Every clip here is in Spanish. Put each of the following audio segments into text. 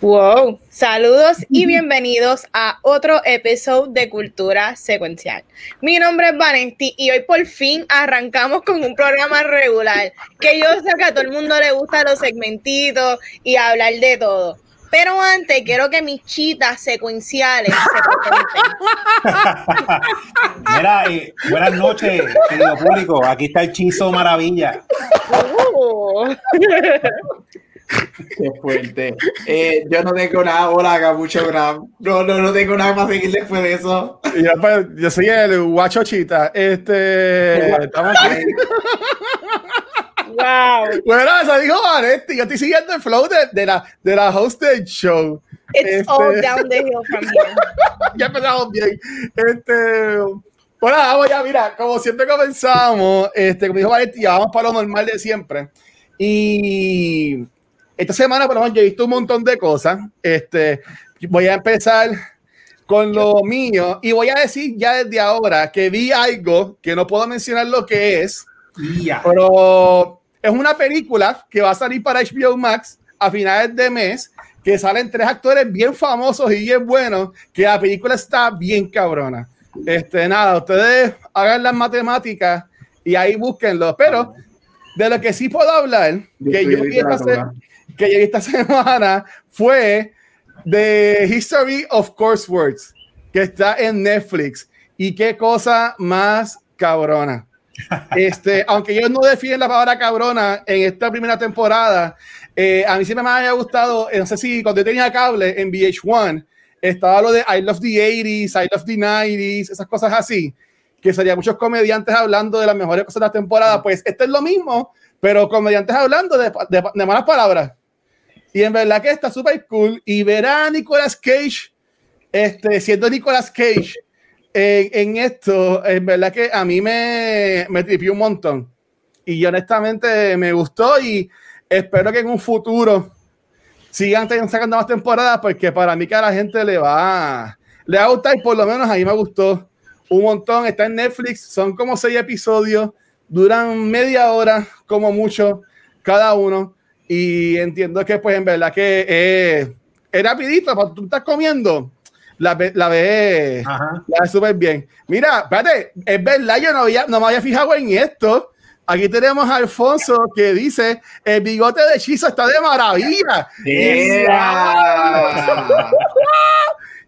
Wow, saludos y bienvenidos a otro episodio de Cultura Secuencial. Mi nombre es Vanesti y hoy por fin arrancamos con un programa regular, que yo sé que a todo el mundo le gusta los segmentitos y hablar de todo. Pero antes quiero que mis chitas secuenciales se. Mira, eh, buenas noches, querido público. Aquí está el Chizo Maravilla. Uh. Qué fuerte. Eh, yo no tengo nada, hola, mucho Gram. No, no, no tengo nada más seguir después de eso. Yo, pues, yo soy el guachochita. Este. Estamos aquí. Wow. Bueno, eso dijo Vanetti. Yo estoy siguiendo el flow de, de la, de la host del show. It's este... all down the hill from here. ya empezamos bien. Este. Bueno, vamos ya, mira, como siempre comenzamos, este, como dijo Vanetti, vamos para lo normal de siempre. Y esta semana, por lo menos, yo he visto un montón de cosas. Este, voy a empezar con lo mío y voy a decir ya desde ahora que vi algo que no puedo mencionar lo que es, yeah. pero es una película que va a salir para HBO Max a finales de mes, que salen tres actores bien famosos y bien buenos, que la película está bien cabrona. Este, nada, ustedes hagan las matemáticas y ahí búsquenlo, pero de lo que sí puedo hablar, que yo vi esta, que vi esta semana fue The History of Course Words, que está en Netflix. Y qué cosa más cabrona. Este, aunque yo no defienden la palabra cabrona en esta primera temporada, eh, a mí siempre me había gustado, no sé si cuando yo tenía cable en VH1, estaba lo de I love the 80s, I love the 90s, esas cosas así, que serían muchos comediantes hablando de las mejores cosas de la temporada. Pues esto es lo mismo, pero comediantes hablando de, de, de malas palabras. Y en verdad que está súper cool. Y ver a Nicolas Cage, este, siendo Nicolas Cage en, en, esto, en verdad que a mí me, me tripió un montón. Y honestamente me gustó y espero que en un futuro sigan sacando más temporadas porque para mí que la gente le va, le va a gustar y por lo menos a mí me gustó un montón. Está en Netflix, son como seis episodios, duran media hora como mucho cada uno. Y entiendo que, pues, en verdad que eh, es rapidito, cuando tú estás comiendo, la, la ves la súper bien. Mira, espérate, es verdad, yo no, había, no me había fijado en esto. Aquí tenemos a Alfonso que dice, el bigote de Chizo está de maravilla. Yeah.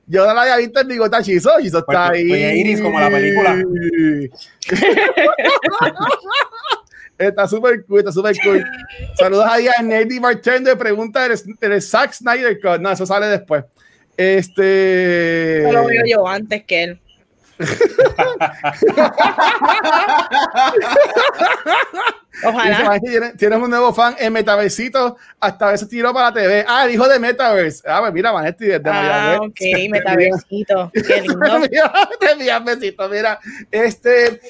Yo no la había visto el bigote de Chizo, Chizo está ahí. Pues Iris como la película. Está súper cool, está súper cool. Saludos ahí a Nerdy Bartender. Pregunta el, el Zack Snyder Cut. No, eso sale después. Este. Yo lo veo yo antes que él. Ojalá. Tienes, tienes, un nuevo fan en Metaversito. Hasta a veces tiro para la TV. Ah, el hijo de Metaverse. Ah, pues mira, Vanetti desde ah, ok, Metaversito. Qué lindo. mira, besito, mira. Este,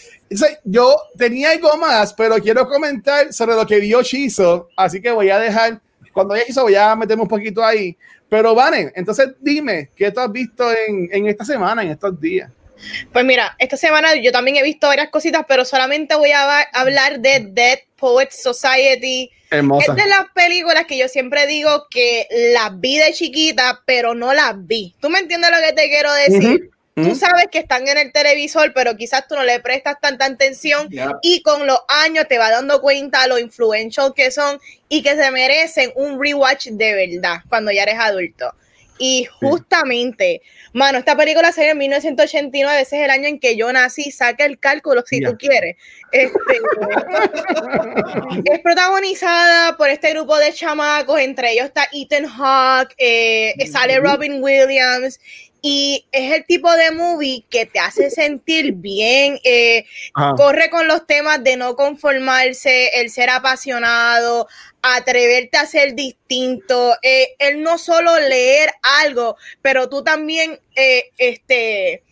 yo tenía algo más, pero quiero comentar sobre lo que vio Chizo. Así que voy a dejar, cuando ya hizo, voy a meterme un poquito ahí. Pero, Vane, entonces dime, ¿qué tú has visto en, en esta semana, en estos días? Pues mira, esta semana yo también he visto varias cositas, pero solamente voy a hablar de Dead Poets Society. Hermosa. Es de las películas que yo siempre digo que las vi de chiquita, pero no las vi. ¿Tú me entiendes lo que te quiero decir? Uh -huh. Tú sabes que están en el televisor, pero quizás tú no le prestas tanta atención Yeah. y con los años te vas dando cuenta lo influential que son y que se merecen un rewatch de verdad cuando ya eres adulto. Y justamente, mano, esta película salió en 1989, ese es el año en que yo nací, saca el cálculo si tú quieres. Este, es protagonizada por este grupo de chamacos, entre ellos está Ethan Hawke, eh, sale Robin Williams, y es el tipo de movie que te hace sentir bien, eh, corre con los temas de no conformarse, el ser apasionado, atreverte a ser distinto, eh, el no solo leer algo, pero tú también, eh, este,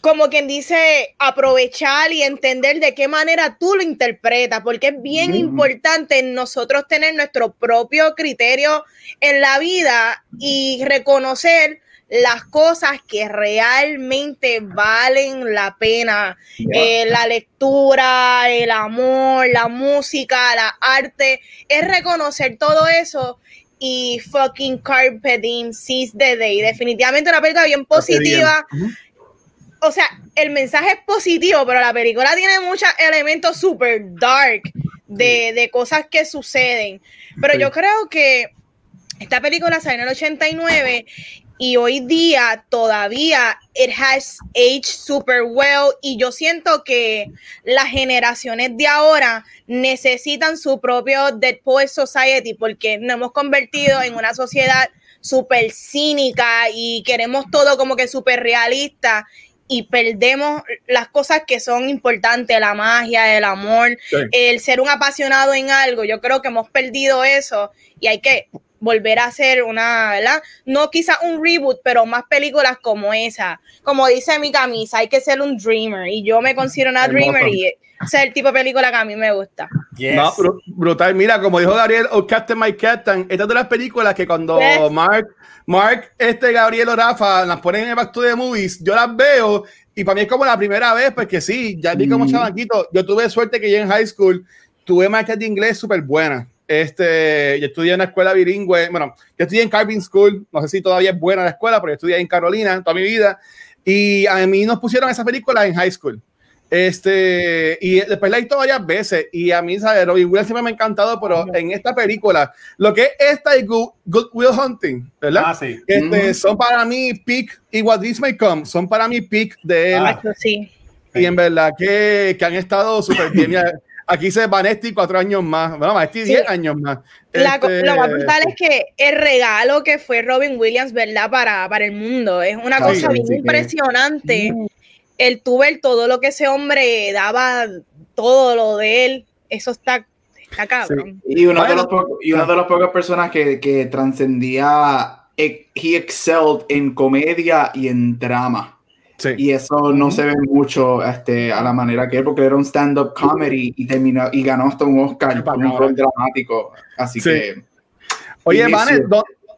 como quien dice, aprovechar y entender de qué manera tú lo interpretas, porque es bien importante nosotros tener nuestro propio criterio en la vida y reconocer las cosas que realmente valen la pena. Eh, la lectura, el amor, la música, la arte, es reconocer todo eso y fucking Carpe Diem, Seize the Day. Definitivamente una película bien positiva. O sea, el mensaje es positivo, pero la película tiene muchos elementos super dark de, de, cosas que suceden. Pero yo creo que esta película salió en el 89 y hoy día todavía it has aged super well y yo siento que las generaciones de ahora necesitan su propio Dead Poet Society porque nos hemos convertido en una sociedad súper cínica y queremos todo como que súper realista y perdemos las cosas que son importantes, la magia, el amor, el ser un apasionado en algo. Yo creo que hemos perdido eso y hay que volver a hacer una, ¿verdad? No quizá un reboot, pero más películas como esa. Como dice mi camisa, hay que ser un dreamer y yo me considero una dreamer y ese es el tipo de película que a mí me gusta. No, brutal. Mira, como dijo Gabriel, oh, Captain My Captain, esta es de las películas que cuando Mark, Mark, este Gabriel o Rafa las ponen en el Back to the Movies, yo las veo y para mí es como la primera vez, porque sí, ya vi como mm. chavaquito, yo tuve suerte que yo en high school tuve marketing de inglés súper buena este, yo estudié en una escuela bilingüe. Bueno, yo estudié en Carving School. No sé si todavía es buena la escuela, pero yo estudié en Carolina toda mi vida. Y a mí nos pusieron esa película en high school. Este, y después la he visto varias veces. Y a mí, ¿sabes? Robin Williams siempre me ha encantado, pero en esta película, lo que es esta y Good, Will Hunting, ¿verdad? Ah, sí. este, Son para mí pick y What This May Come, son para mí pick de él. Ah, sí. Y en verdad que, que han estado súper bien. Aquí se Vanesti cuatro años más. Bueno, Vanesti diez años más. este... Lo más brutal es que el regalo que fue Robin Williams, ¿verdad? Para, para el mundo. Es una cosa bien impresionante. El tú ver todo lo que ese hombre daba, todo lo de él. Eso está, está cabrón. Y uno, de los y uno de los pocas personas que, que trascendía, he excelled en comedia y en drama. Y eso no se ve mucho este, a la manera que él, porque era un stand-up comedy y, terminó, y ganó hasta un Oscar por un rol dramático. Así que. Oye, Vane,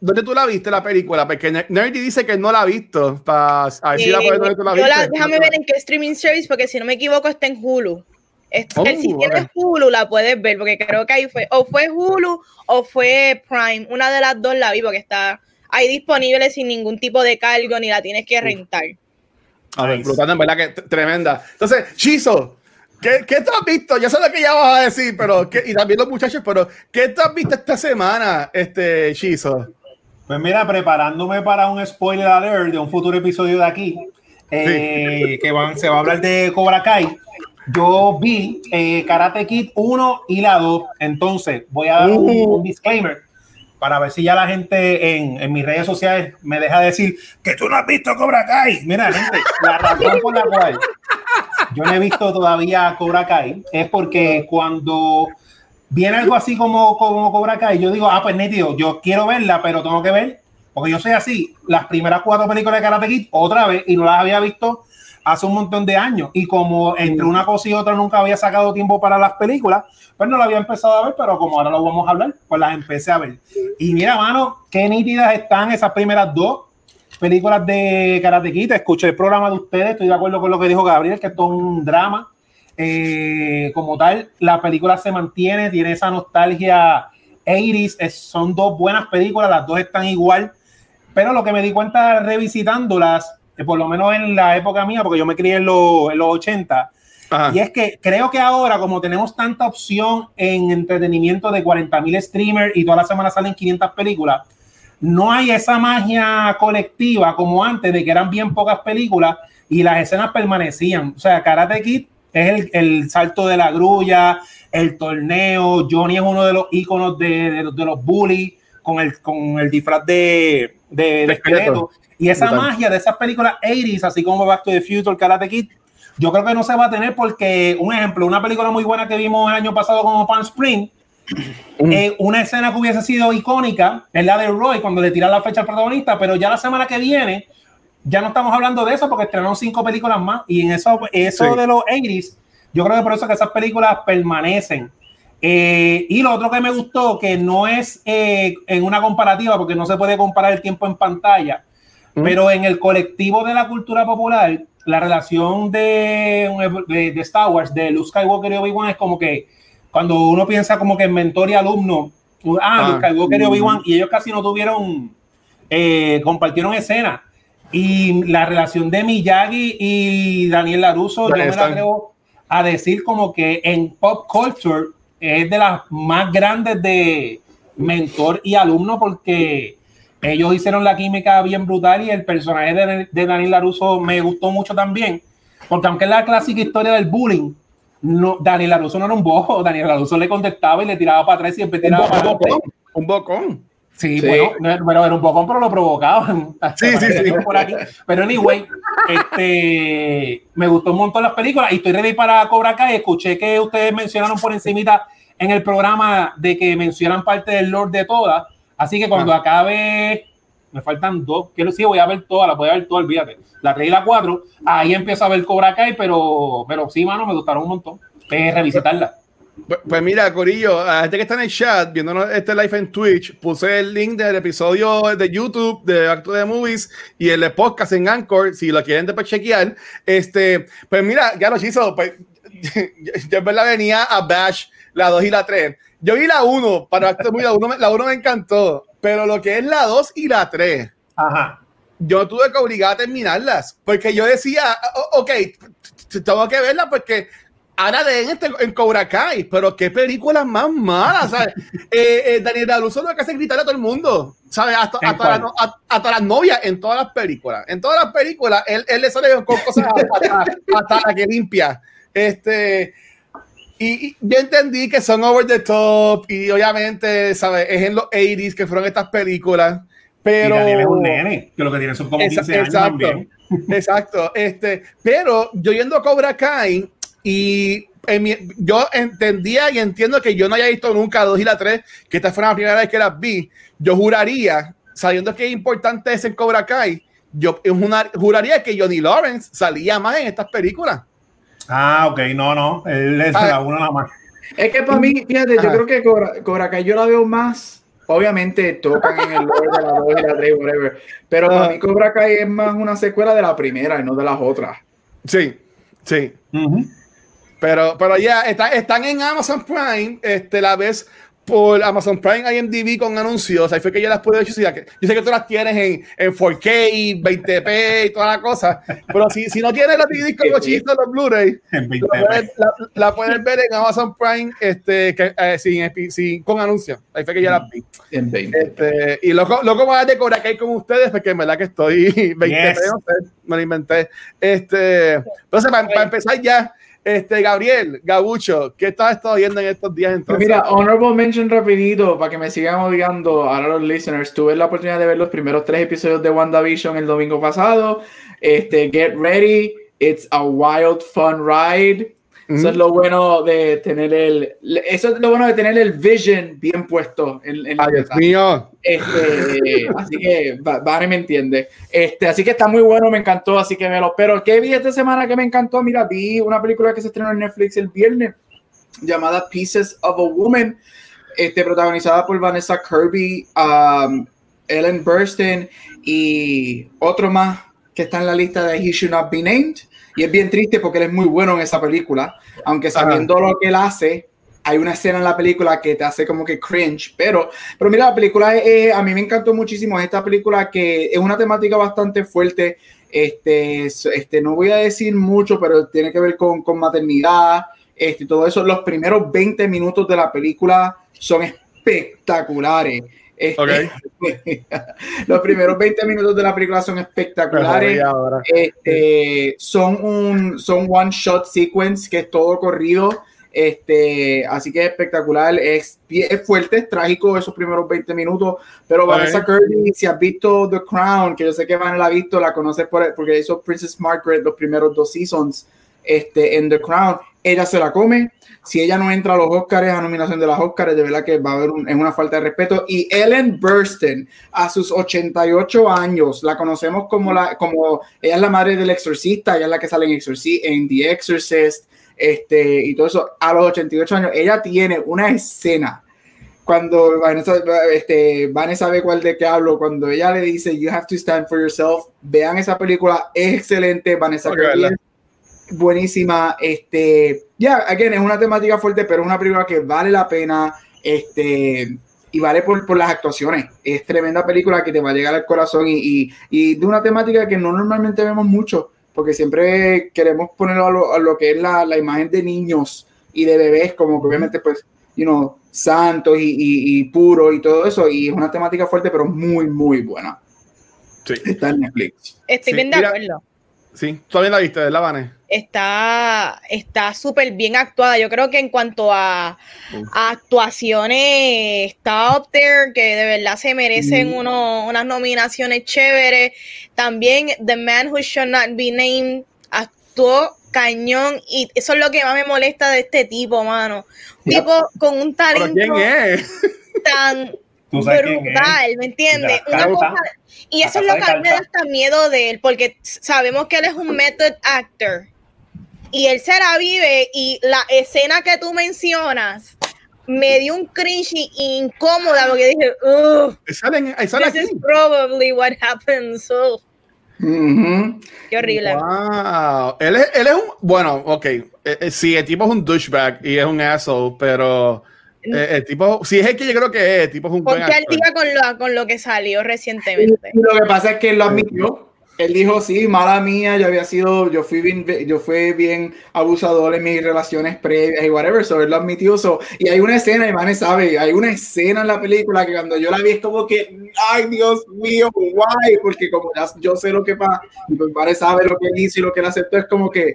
¿dónde tú la viste la película? Porque Nerdy dice que no la ha visto. Para a ver si la, puedes, tú la viste. La, déjame ver en qué streaming service, porque si no me equivoco, está en Hulu. Oh, si tienes Hulu, la puedes ver, porque creo que ahí fue, o fue Hulu o fue Prime. Una de las dos la vi, porque está ahí disponible sin ningún tipo de cargo, ni la tienes que rentar. A ver, en verdad que tremenda. Entonces, Chizo, ¿qué, ¿qué te has visto? Ya sé lo que ya vas a decir, pero y también los muchachos, pero ¿qué te has visto esta semana, este Chizo? Pues mira, preparándome para un spoiler alert de un futuro episodio de aquí, eh, que van, se va a hablar de Cobra Kai. Yo vi eh, Karate Kid 1 y la 2, entonces voy a dar un uh. disclaimer para ver si ya la gente en, mis redes sociales me deja decir que tú no has visto Cobra Kai. Mira, gente, la razón por la cual yo no he visto todavía Cobra Kai es porque cuando viene algo así como, como Cobra Kai, yo digo, ah, pues nítido, yo quiero verla, pero tengo que ver, porque yo soy así, las primeras cuatro películas de Karate Kid otra vez y no las había visto hace un montón de años. Y como entre una cosa y otra nunca había sacado tiempo para las películas, pues no la había empezado a ver, pero como ahora lo vamos a hablar, pues las empecé a ver. Y mira, mano, qué nítidas están esas primeras dos películas de Karate. Escuché el programa de ustedes, estoy de acuerdo con lo que dijo Gabriel, que esto es un drama. Eh, como tal, la película se mantiene, tiene esa nostalgia 80 son dos buenas películas, las dos están igual. Pero lo que me di cuenta revisitándolas, por lo menos en la época mía, porque yo me crié en, en los 80, y es que creo que ahora, como tenemos tanta opción en entretenimiento de 40 mil streamers y toda la semana salen 500 películas, no hay esa magia colectiva como antes, de que eran bien pocas películas y las escenas permanecían. O sea, Karate Kid es el, salto de la grulla, el torneo. Johnny es uno de los íconos de, los bullies con el, con el disfraz de, de, esqueleto. Y esa magia de esas películas 80s, así como Back to the Future, Karate Kid, yo creo que no se va a tener porque, un ejemplo, una película muy buena que vimos el año pasado como Palm Spring, mm. eh, una escena que hubiese sido icónica es la de Roy cuando le tira la fecha al protagonista, pero ya la semana que viene ya no estamos hablando de eso porque estrenaron cinco películas más y en eso, eso de los 80 yo creo que por eso que esas películas permanecen. Eh, y lo otro que me gustó, que no es eh, en una comparativa, porque no se puede comparar el tiempo en pantalla, pero en el colectivo de la cultura popular, la relación de, de, Star Wars, de Luke Skywalker y Obi-Wan, es como que cuando uno piensa como que mentor y alumno, ah, ah Luke Skywalker y Obi-Wan, y ellos casi no tuvieron, eh, compartieron escena. Y la relación de Miyagi y Daniel Laruso, yo me la atrevo a decir como que en pop culture es de las más grandes de mentor y alumno porque ellos hicieron la química bien brutal y el personaje de, de Daniel Laruso me gustó mucho también, porque aunque es la clásica historia del bullying, no, Daniel Laruso no era un bojo, Daniel Laruso le contestaba y le tiraba para atrás y siempre tiraba para adelante. Un bocón. Sí, bueno, pero era un bocón, pero lo provocaban. Sí, sí, sí. Por aquí. Pero anyway, este, me gustó un montón las películas y estoy ready para Cobra Kai. Escuché que ustedes mencionaron por encimita en el programa de que mencionan parte del Lord de todas. Así que cuando ah. acabe, me faltan dos, quiero decir, voy a ver todas, las voy a ver todas, olvídate. La 3 y la 4, ahí empiezo a ver Cobra Kai, pero, pero sí, mano, me gustaron un montón. Eh, revisitarla. Pues, pues mira, Corillo, a gente que está en el chat, viéndonos este live en Twitch, puse el link del episodio de YouTube de Acto de Movies y el de podcast en Anchor, si lo quieren después chequear. Este, pues mira, ya lo hizo, pues yo en verdad venía a Bash la 2 y la 3 yo vi la 1, para la 1 la uno me encantó, pero lo que es la 2 y la 3, Ajá. yo tuve que obligar a terminarlas, porque yo decía, ok, tengo que verla porque ahora de en, este, en Cobra Kai, pero qué películas más malas, ¿sabes? eh, eh, Daniel Aluso lo que hace gritarle a todo el mundo, ¿sabes? Hasta, hasta, la, hasta, las novias en todas las películas. En todas las películas, él, él le sale con cosas hasta, hasta la que limpia. Este, y, yo entendí que son over the top y obviamente, ¿sabes? Es en los 80s que fueron estas películas. Pero. es un nene, que lo que tiene son como 15 años exacto, Exacto. Este, pero yo yendo a Cobra Kai y yo entendía y entiendo que yo no haya visto nunca la 2 y la 3, que esta fue la primera vez que las vi. Yo juraría, sabiendo que es importante es en Cobra Kai, yo juraría que Johnny Lawrence salía más en estas películas. Ah, ok, no, no, él es ah, la uno nada más. Es que para mí, fíjate, yo creo que Cobra, Kai yo la veo más, obviamente tocan en el lore de la 2 y la 3, whatever, pero para mí Cobra Kai es más una secuela de la primera y no de las otras. Sí, sí. Pero, pero ya, están en Amazon Prime, este, la vez por Amazon Prime IMDb con anuncios. Ahí fue que yo las pude decir. Yo sé que tú las tienes en, en 4K, 20p y toda la cosa. Pero si, si no tienes los discos los los Blu-ray, la, puedes ver en Amazon Prime este, que, eh, sin, sin, con anuncios. Ahí fue que yo las vi. En 20. Este, y loco, loco más de Cobra Kai con ustedes, porque en verdad que estoy 20p, no sé, me lo inventé. Este, entonces, para empezar ya. Este, Gabriel, Gabucho, ¿qué estás estado viendo en estos días entonces? Mira, honorable mention rapidito, para que me sigan odiando a los listeners. Tuve la oportunidad de ver los primeros tres episodios de WandaVision el domingo pasado. Este, get ready, it's a wild fun ride. Eso es lo bueno de tener el. Eso es lo bueno de tener el vision bien puesto en, en Ay, Dios mío. Este, así que Vane me entiende. Este, así que está muy bueno, me encantó, así que me lo. Pero ¿qué vi esta semana que me encantó? Mira, vi una película que se estrenó en Netflix el viernes llamada Pieces of a Woman, este, protagonizada por Vanessa Kirby, um, Ellen Burstyn y otro más que está en la lista de He Should Not Be Named. Y es bien triste porque él es muy bueno en esa película, aunque sabiendo lo que él hace, hay una escena en la película que te hace como que cringe, pero, pero mira, la película a mí me encantó muchísimo esta película que es una temática bastante fuerte, este, este, no voy a decir mucho, pero tiene que ver con, con maternidad, este, todo eso, los primeros 20 minutos de la película son espectaculares. Este, los primeros 20 minutos de la película son espectaculares. Este, son un son one shot sequence que es todo corrido. Este, así que es espectacular, es, es fuerte, es trágico esos primeros 20 minutos, pero Vanessa Kirby, si has visto The Crown, que yo sé que Van la ha visto, la conoces por, porque hizo Princess Margaret los primeros dos seasons, este, en The Crown, ella se la come. Si ella no entra a los Oscars, a nominación de las Oscars, de verdad que va a haber es una falta de respeto. Y Ellen Burstyn, a sus 88 años, la conocemos como la, como ella es la madre del exorcista, ella es la que sale en, Exorcist, en The Exorcist, este, y todo eso. A los 88 años, ella tiene una escena cuando Vanessa, este, Vanessa sabe cuál de qué hablo, cuando ella le dice You have to stand for yourself, vean esa película, es excelente, Vanessa okay, buenísima, este, ya, again, es una temática fuerte, pero es una película que vale la pena, este, y vale por, por, las actuaciones, es tremenda película que te va a llegar al corazón y, y, y de una temática que no normalmente vemos mucho, porque siempre queremos ponerlo a lo, a lo que es la, la imagen de niños y de bebés, como que obviamente pues you know, santos y, y, y puro y todo eso. Y es una temática fuerte, pero muy, muy buena. Sí. Está en Netflix. Estoy sí, bien de mira, acuerdo. Sí, todavía la viste, ¿verdad, Vane? Está está súper bien actuada. Yo creo que en cuanto a, a, actuaciones está up there, que de verdad se merecen uno, unas nominaciones chéveres. También The Man Who Should Not Be Named actuó cañón y eso es lo que más me molesta de este tipo, mano. Un tipo con un talento ¿Quién es? tan brutal, ¿me entiendes? Una cosa, y eso es lo que a mí me da hasta miedo de él, porque sabemos que él es un method actor y él se la vive y la escena que tú mencionas me dio un cringe incómoda porque dije, Ugh, salen, sale this is probably what happens. So. Uh -huh. Qué horrible. Wow. Él es, él es un. Bueno, ok. Eh, eh, sí, el tipo es un douchebag y es un asshole, pero. Eh, el tipo, si es el que yo creo que es, el tipo es un Porque buen al día con lo, con lo que salió recientemente. Y lo que pasa es que él lo admitió. Él dijo, sí, mala mía, yo había sido, yo fui bien, yo fui bien abusador en mis relaciones previas y whatever, so él lo admitió. So, y hay una escena, y sabe, hay una escena en la película que cuando yo la vi es como que, ay Dios mío, guay, porque como ya yo sé lo que pasa, y pues Mane sabe lo que él hizo y lo que él aceptó, es como que,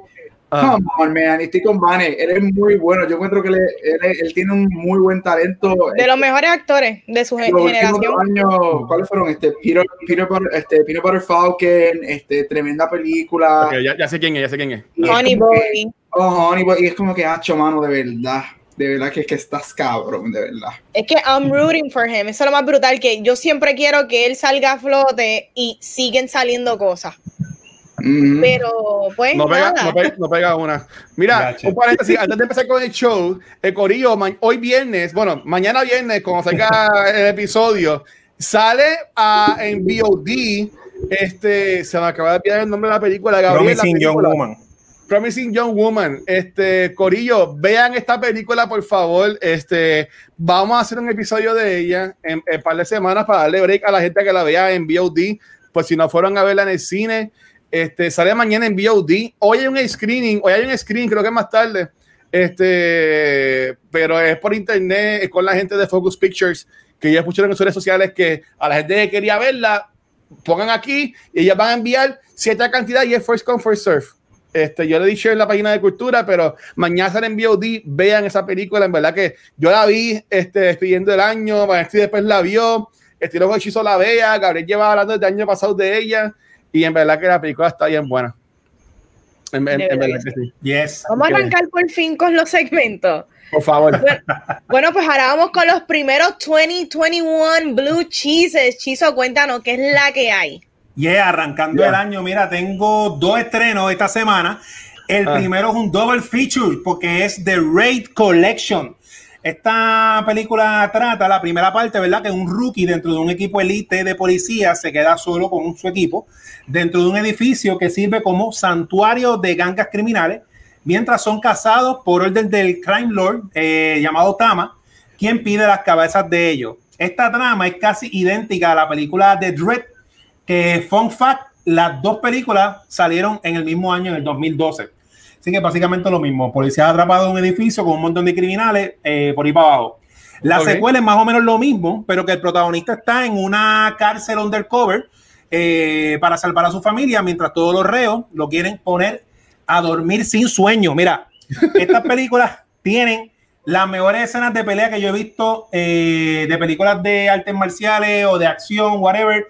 Come on, man. Estoy con Vane. Él es muy bueno. Yo encuentro que él, él, él, tiene un muy buen talento. De los mejores actores de su generación. Años, ¿Cuáles fueron? Este, Peter, Peter, Butter, este, Peter Butter Falcon, este, tremenda película. Okay, ya, ya, sé quién es, ya sé quién es. Honey Boy. Oh, Honey Boy. Y es como que, hacho, mano, de verdad. De verdad que es que estás cabrón, de verdad. Es que I'm rooting for him. Eso es lo más brutal, que yo siempre quiero que él salga a flote y siguen saliendo cosas. Mm. Pero, pues. No pega, no pega, no pega una. Mira, Gracias. un paréntesis, antes de empezar con el show, el Corillo, hoy viernes, bueno, mañana viernes, cuando salga el episodio, sale a, en VOD. Este, se me acaba de olvidar el nombre de la película. Gabriel, Promising Young Woman. Promising Young Woman. Este, Corillo, vean esta película, por favor. Este, vamos a hacer un episodio de ella en un par de semanas para darle break a la gente que la vea en VOD. Pues si no fueron a verla en el cine, este, sale mañana en VOD. Hoy hay un screening, hoy hay un screening, creo que más tarde. Este, pero es por internet, es con la gente de Focus Pictures, que ya escucharon en sus redes sociales que a la gente que quería verla, pongan aquí y ellas van a enviar cierta cantidad y es first come, first serve. Este, yo le dije en la página de cultura, pero mañana sale en VOD, vean esa película, en verdad que yo la vi este, despidiendo el año, Vanesti después la vio, Estilo Hechizo la vea, Gabriel lleva hablando desde el año pasado de ella, y en verdad que la película está bien buena. En, en, en verdad que sí. Yes. Vamos a arrancar por fin con los segmentos. Por favor. Bueno, bueno, pues ahora vamos con los primeros 2021 Blue Cheeses. Chizo, cuéntanos qué es la que hay. Yeah, arrancando yeah. el año, mira, tengo dos estrenos esta semana. El ah. primero es un double feature porque es The Raid Collection. Esta película trata la primera parte, ¿verdad? Que un rookie dentro de un equipo elite de policía se queda solo con su equipo dentro de un edificio que sirve como santuario de gangas criminales, mientras son cazados por orden del crime lord eh, llamado Tama, quien pide las cabezas de ellos. Esta trama es casi idéntica a la película de Dread, que fun fact, las dos películas salieron en el mismo año, en el 2012. Así que básicamente lo mismo. Policías atrapados en un edificio con un montón de criminales eh, por ahí para abajo. La okay. secuela es más o menos lo mismo, pero que el protagonista está en una cárcel undercover eh, para salvar a su familia, mientras todos los reos lo quieren poner a dormir sin sueño. Mira, estas películas tienen las mejores escenas de pelea que yo he visto eh, de películas de artes marciales o de acción, whatever.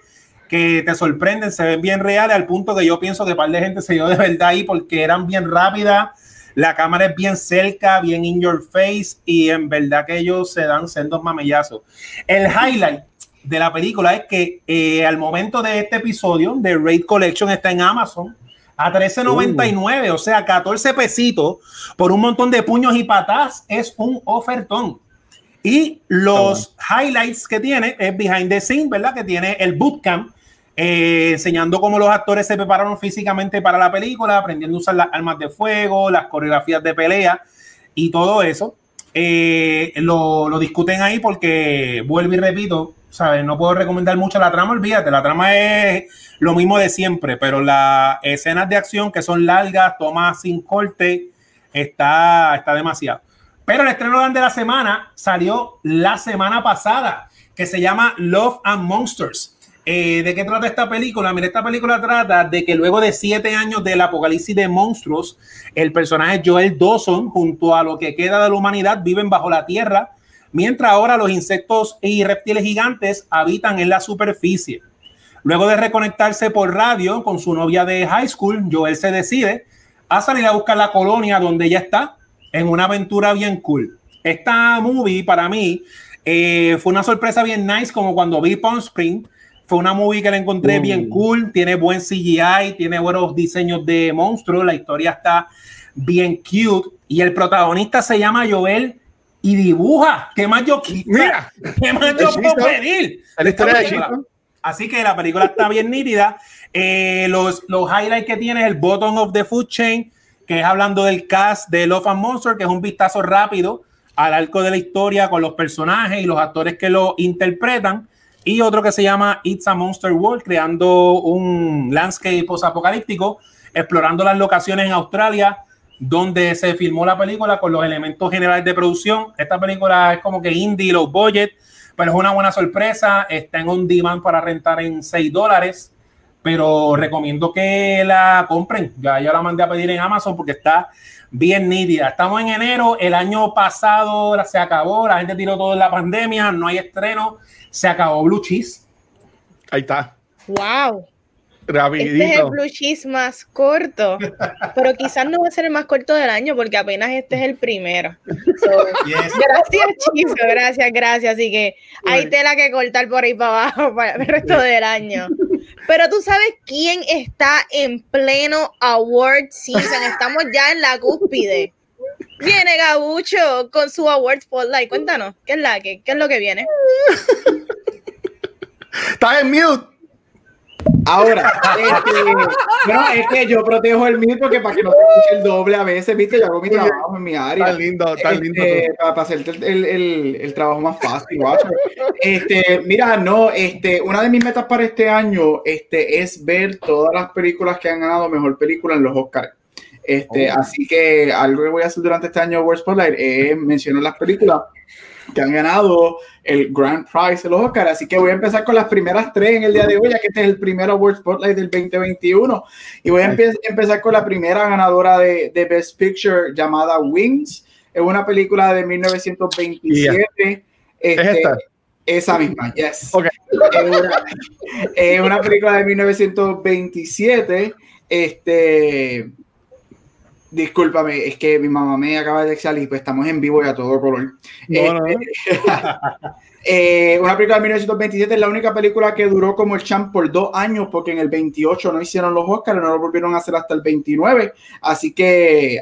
Que te sorprenden, se ven bien reales, al punto que yo pienso que un par de gente se dio de verdad ahí porque eran bien rápidas, la cámara es bien cerca, bien in your face, y en verdad que ellos se dan sendos mamellazos. El highlight de la película es que eh, al momento de este episodio de Raid Collection está en Amazon a 13.99, o sea, 14 pesitos por un montón de puños y patas, es un ofertón. Y los highlights que tiene es behind the scene, ¿verdad? Que tiene el bootcamp, eh, enseñando cómo los actores se prepararon físicamente para la película, aprendiendo a usar las armas de fuego, las coreografías de pelea y todo eso. Eh, lo, lo, discuten ahí porque, vuelvo y repito, ¿sabes? No puedo recomendar mucho la trama, olvídate, la trama es lo mismo de siempre, pero las escenas de acción que son largas, tomas sin corte, está, está demasiado. Pero el estreno de la semana salió la semana pasada, que se llama Love and Monsters. Eh, ¿De qué trata esta película? Mira, esta película trata de que luego de siete años del apocalipsis de monstruos, el personaje Joel Dawson, junto a lo que queda de la humanidad, viven bajo la tierra, mientras ahora los insectos y reptiles gigantes habitan en la superficie. Luego de reconectarse por radio con su novia de high school, Joel se decide a salir a buscar la colonia donde ella está en una aventura bien cool. Esta movie para mí eh, fue una sorpresa bien nice, como cuando vi Palm Spring. Fue una movie que la encontré bien cool, tiene buen CGI, tiene buenos diseños de monstruos, la historia está bien cute y el protagonista se llama Joel y dibuja. ¿Qué más yo Mira, ¿Qué más yo puedo pedir? Así que la película está bien nítida. Eh, los, los highlights que tiene es el bottom of the food chain, que es hablando del cast de Love and Monster, que es un vistazo rápido al arco de la historia con los personajes y los actores que lo interpretan. Y otro que se llama It's a Monster World, creando un landscape post-apocalíptico, explorando las locaciones en Australia donde se filmó la película con los elementos generales de producción. Esta película es como que indie, low budget, pero es una buena sorpresa. Está en un demand para rentar en 6 dólares pero recomiendo que la compren. Ya yo la mandé a pedir en Amazon porque está bien nítida. Estamos en enero, el año pasado se acabó, la gente tiró todo en la pandemia, no hay estreno, se acabó Blue Cheese. Ahí está. Wow. Este es el blue cheese más corto, pero quizás no va a ser el más corto del año porque apenas este es el primero. Gracias, Chizo, gracias, gracias. Así que hay tela que cortar por ahí para abajo para el resto del año. Pero tú sabes quién está en pleno award season. Estamos ya en la cúspide. Viene Gabucho con su award spotlight. Cuéntanos, ¿qué es la que qué es lo que viene? Está en mute. Ahora, este, no, es que yo protejo el mío porque para que no se escuche el doble a veces, viste, yo hago mi trabajo en mi área. Tan lindo, tan lindo. Este, para, para, hacer el, el, el, trabajo más fácil, Este, mira, no, este, una de mis metas para este año este, es ver todas las películas que han ganado mejor película en los Oscars. Este, oh. Así que algo que voy a hacer durante este año World Spotlight es mencionar las películas que han ganado el Grand Prize de los Oscars. Así que voy a empezar con las primeras tres en el día de hoy, ya que este es el primer Award Spotlight del 2021. Y voy a empezar con la primera ganadora de, de, Best Picture llamada Wings. Es una película de 1927. ¿Es este, Esa misma, yes. Es, una, película de 1927. Este Discúlpame, es que mi mamá me acaba de salir y pues estamos en vivo y a todo color. Este, eh, una película de 1927 es la única película que duró como el champ por dos años, porque en el 28 no hicieron los Oscars, no lo volvieron a hacer hasta el 29. Así que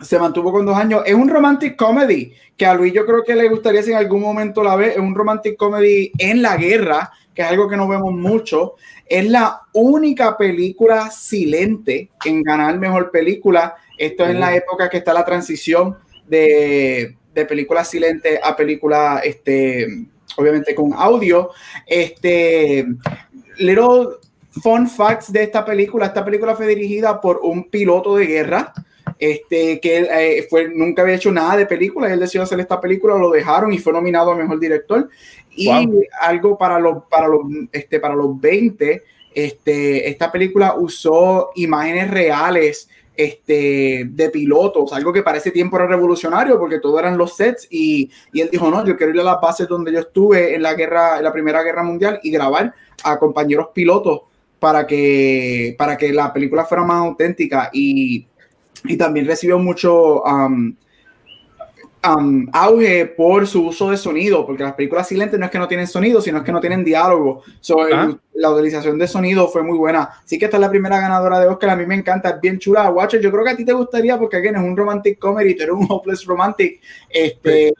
se mantuvo con dos años. Es un romantic comedy que a Luis yo creo que le gustaría si en algún momento la ve. Es un romantic comedy en la guerra, que es algo que no vemos mucho. Es la única película silente en ganar mejor película. Esto es en la época que está la transición de, de película silente a película, este, obviamente con audio. Este, little fun facts de esta película. Esta película fue dirigida por un piloto de guerra. Este, que eh, fue, nunca había hecho nada de película, él decidió hacer esta película, lo dejaron y fue nominado a mejor director. Y algo para los, para los, este, para los 20, este, esta película usó imágenes reales este, de pilotos, algo que para ese tiempo era revolucionario porque todo eran los sets y, y, él dijo, no, yo quiero ir a las bases donde yo estuve en la guerra, en la Primera Guerra Mundial y grabar a compañeros pilotos para que, para que la película fuera más auténtica y, y también recibió mucho um, um, auge por su uso de sonido, porque las películas silentes no es que no tienen sonido, sino es que no tienen diálogo. Ah. la utilización de sonido fue muy buena. Así que esta es la primera ganadora de Oscar. A mí me encanta, es bien chula. Watcher, yo creo que a ti te gustaría, porque aquí es un romantic comedy, tú eres un hopeless romantic. Este,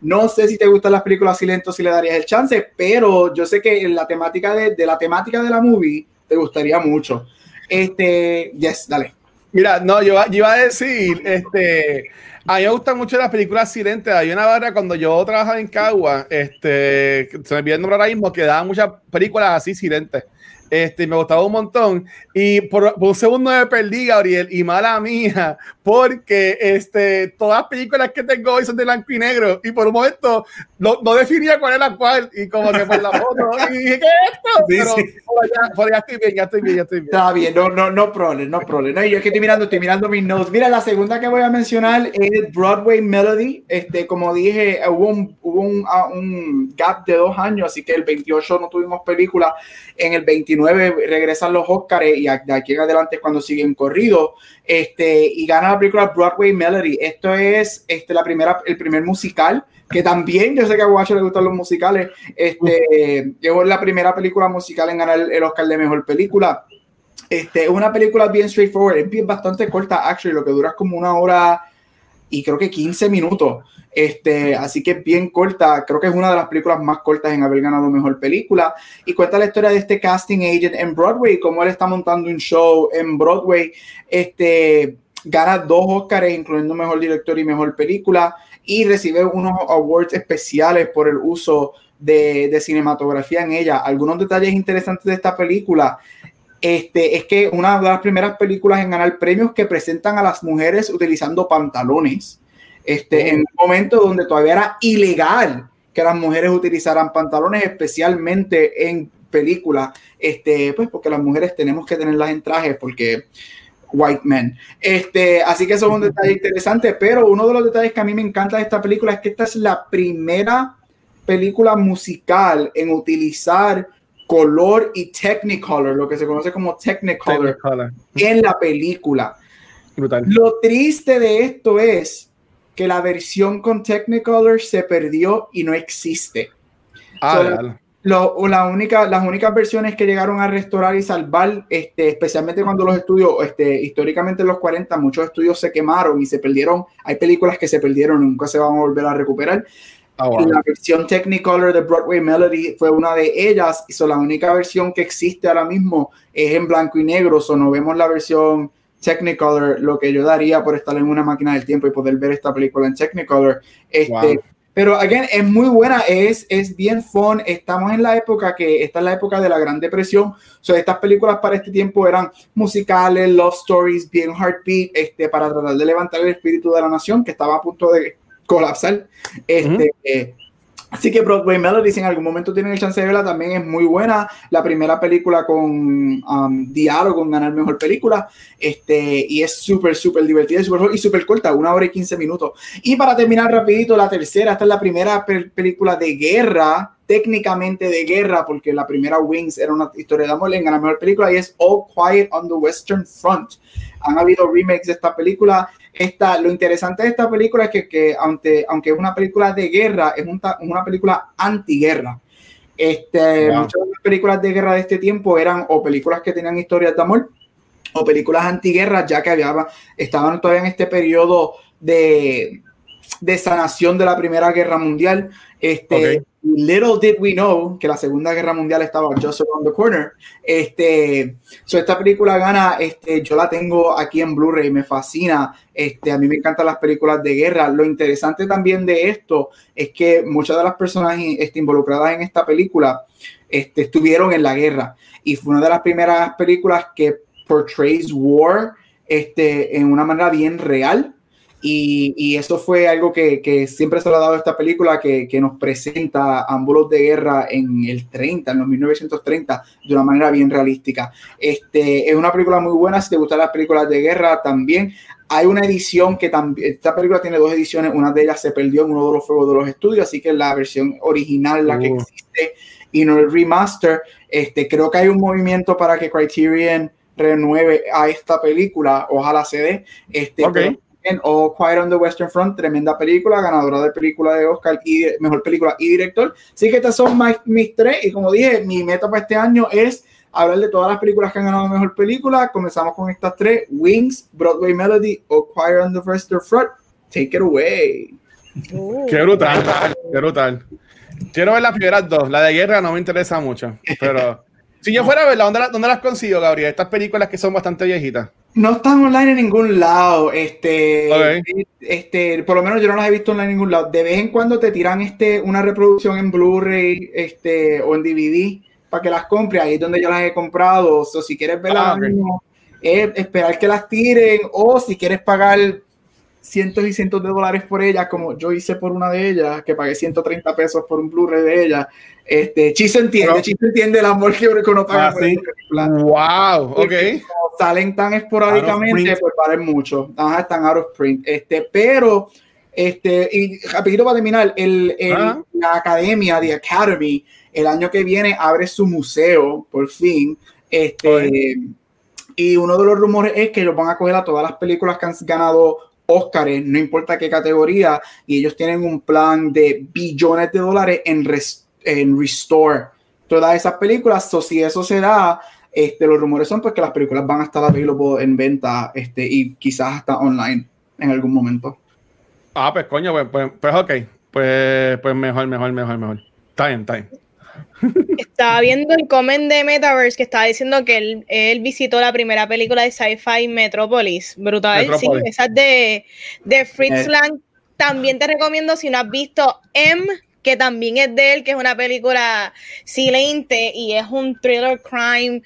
no sé si te gustan las películas silentes, si le darías el chance, pero yo sé que la temática de, de la temática de la movie te gustaría mucho. Este, yes, dale. Mira, no, yo, iba a decir, este, a mí me gustan mucho las películas silentes. Hay una barra cuando yo trabajaba en Cagua, este, se me olvidó el nombre ahora mismo, que daba muchas películas así silentes. Este, me gustaba un montón. Y por, un segundo me perdí, Gabriel, y mala mía, porque este, todas las películas que tengo hoy son de blanco y negro. Y por un momento no, no definía cuál era cuál. Y como que por la foto, y dije, ¿qué es esto? Pero Por, ya, estoy bien, ya estoy bien, ya estoy bien. Está bien, no, no, no problem, no problem. No, yo es que estoy mirando, estoy mirando mis notes. Mira, la segunda que voy a mencionar es Broadway Melody. Este, como dije, hubo un, hubo un, ah, un gap de dos años, así que el 28 no tuvimos película. En el 29 regresan los Oscars y de aquí en adelante cuando siguen corrido. Este, y gana la película Broadway Melody. Esto es este, la primera, el primer musical que también yo sé que a Watcher le gustan los musicales. Este, es la primera película musical en ganar el, Oscar de mejor película. Este, es una película bien straightforward, es bastante corta, actually, lo que dura como una hora y creo que 15 minutos. Este, así que bien corta, creo que es una de las películas más cortas en haber ganado mejor película. Y cuenta la historia de este casting agent en Broadway, cómo él está montando un show en Broadway. Este, gana dos Oscars, incluyendo mejor director y mejor película, y recibe unos awards especiales por el uso de, cinematografía en ella. Algunos detalles interesantes de esta película este, es que una de las primeras películas en ganar premios que presentan a las mujeres utilizando pantalones este, en un momento donde todavía era ilegal que las mujeres utilizaran pantalones, especialmente en películas, este, pues porque las mujeres tenemos que tenerlas en trajes porque white men. Este, así que eso es un detalle interesante, pero uno de los detalles que a mí me encanta de esta película es que esta es la primera película musical en utilizar color y Technicolor, lo que se conoce como Technicolor, en la película. Lo triste de esto es que la versión con Technicolor se perdió y no existe. Ah, lo, la única, las únicas versiones que llegaron a restaurar y salvar, este, especialmente cuando los estudios, este, históricamente en los 40, muchos estudios se quemaron y se perdieron. Hay películas que se perdieron y nunca se van a volver a recuperar. Ah, la versión Technicolor de Broadway Melody fue una de ellas. Y la única versión que existe ahora mismo es en blanco y negro. O no vemos la versión Technicolor, lo que yo daría por estar en una máquina del tiempo y poder ver esta película en Technicolor. Este, Pero, again, es muy buena, es, es bien fun. Estamos en la época que, esta es la época de la Gran Depresión. So, estas películas para este tiempo eran musicales, love stories, bien heartbeat, este, para tratar de levantar el espíritu de la nación que estaba a punto de colapsar. Este, Así que Broadway Melody, si en algún momento tienen el chance de verla, también es muy buena. La primera película con um, diálogo, con ganar mejor película. Este, y es súper, súper divertida y súper corta, una hora y quince minutos. Y para terminar rapidito, la tercera, esta es la primera película de guerra, técnicamente de guerra, porque la primera Wings era una historia de amor en ganar mejor película y es All Quiet on the Western Front. Han habido remakes de esta película esta, lo interesante de esta película es que, que aunque, aunque es una película de guerra, es una película antiguerra. Este, Muchas de las películas de guerra de este tiempo eran o películas que tenían historias de amor o películas antiguerras, ya que había, estaban todavía en este periodo de, de sanación de la Primera Guerra Mundial. Este, Little did we know que la Segunda Guerra Mundial estaba just around the corner. Este, so esta película gana, este, yo la tengo aquí en Blu-ray, me fascina. Este, a mí me encantan las películas de guerra. Lo interesante también de esto es que muchas de las personas este, involucradas en esta película este, estuvieron en la guerra y fue una de las primeras películas que portrays war este, en una manera bien real y, y, eso fue algo que, que, siempre se lo ha dado esta película que, que, nos presenta ambos de guerra en el 30, en los 1930, de una manera bien realística. Este, es una película muy buena, si te gustan las películas de guerra también. Hay una edición que también, esta película tiene dos ediciones, una de ellas se perdió en uno de los fuegos de los estudios, así que la versión original, la que existe, y no el remaster. Este, creo que hay un movimiento para que Criterion renueve a esta película, ojalá se dé. Este, en All Quiet on the Western Front, tremenda película, ganadora de película de Oscar y mejor película y director. Así que estas son mis tres y como dije, mi meta para este año es hablar de todas las películas que han ganado mejor película. Comenzamos con estas tres: Wings, Broadway Melody, All Quiet on the Western Front. Take it away. Uh. Qué brutal, qué brutal. Quiero ver las primeras dos. La de guerra no me interesa mucho, pero si yo fuera a verla, ¿dónde, ¿dónde las consigo, Gabriel? Estas películas que son bastante viejitas. No están online en ningún lado. Este, este, por lo menos yo no las he visto online en ningún lado. De vez en cuando te tiran este, una reproducción en Blu-ray este, o en DVD para que las compres. Ahí es donde yo las he comprado. O si quieres verlas, ah, es esperar que las tiren. O si quieres pagar cientos y cientos de dólares por ellas, como yo hice por una de ellas, que pagué 130 pesos por un Blu-ray de ella. Este, Chiso entiende, Chiso entiende el amor que uno paga ah, por Wow, ok. Salen tan esporádicamente, pues valen mucho. Ajá, están out of print. Este, pero, este, y rapidito para terminar, el, ah. la academia, The Academy, el año que viene abre su museo, por fin. Este, y uno de los rumores es que ellos van a coger a todas las películas que han ganado Óscares, no importa qué categoría, y ellos tienen un plan de billones de dólares en, en restore todas esas películas. O si eso se da, este, los rumores son pues que las películas van a estar available en venta este, y quizás hasta online en algún momento. Ah, pues coño, pues, pues, pues ok. Pues, pues mejor, mejor, mejor, mejor. Está bien, está. Estaba viendo el comment de Metaverse que estaba diciendo que él, visitó la primera película de sci-fi Metropolis. Brutal, sí, esa de, de Fritz eh. Lang. También te recomiendo si no has visto M, que también es de él, que es una película silente y es un thriller crime.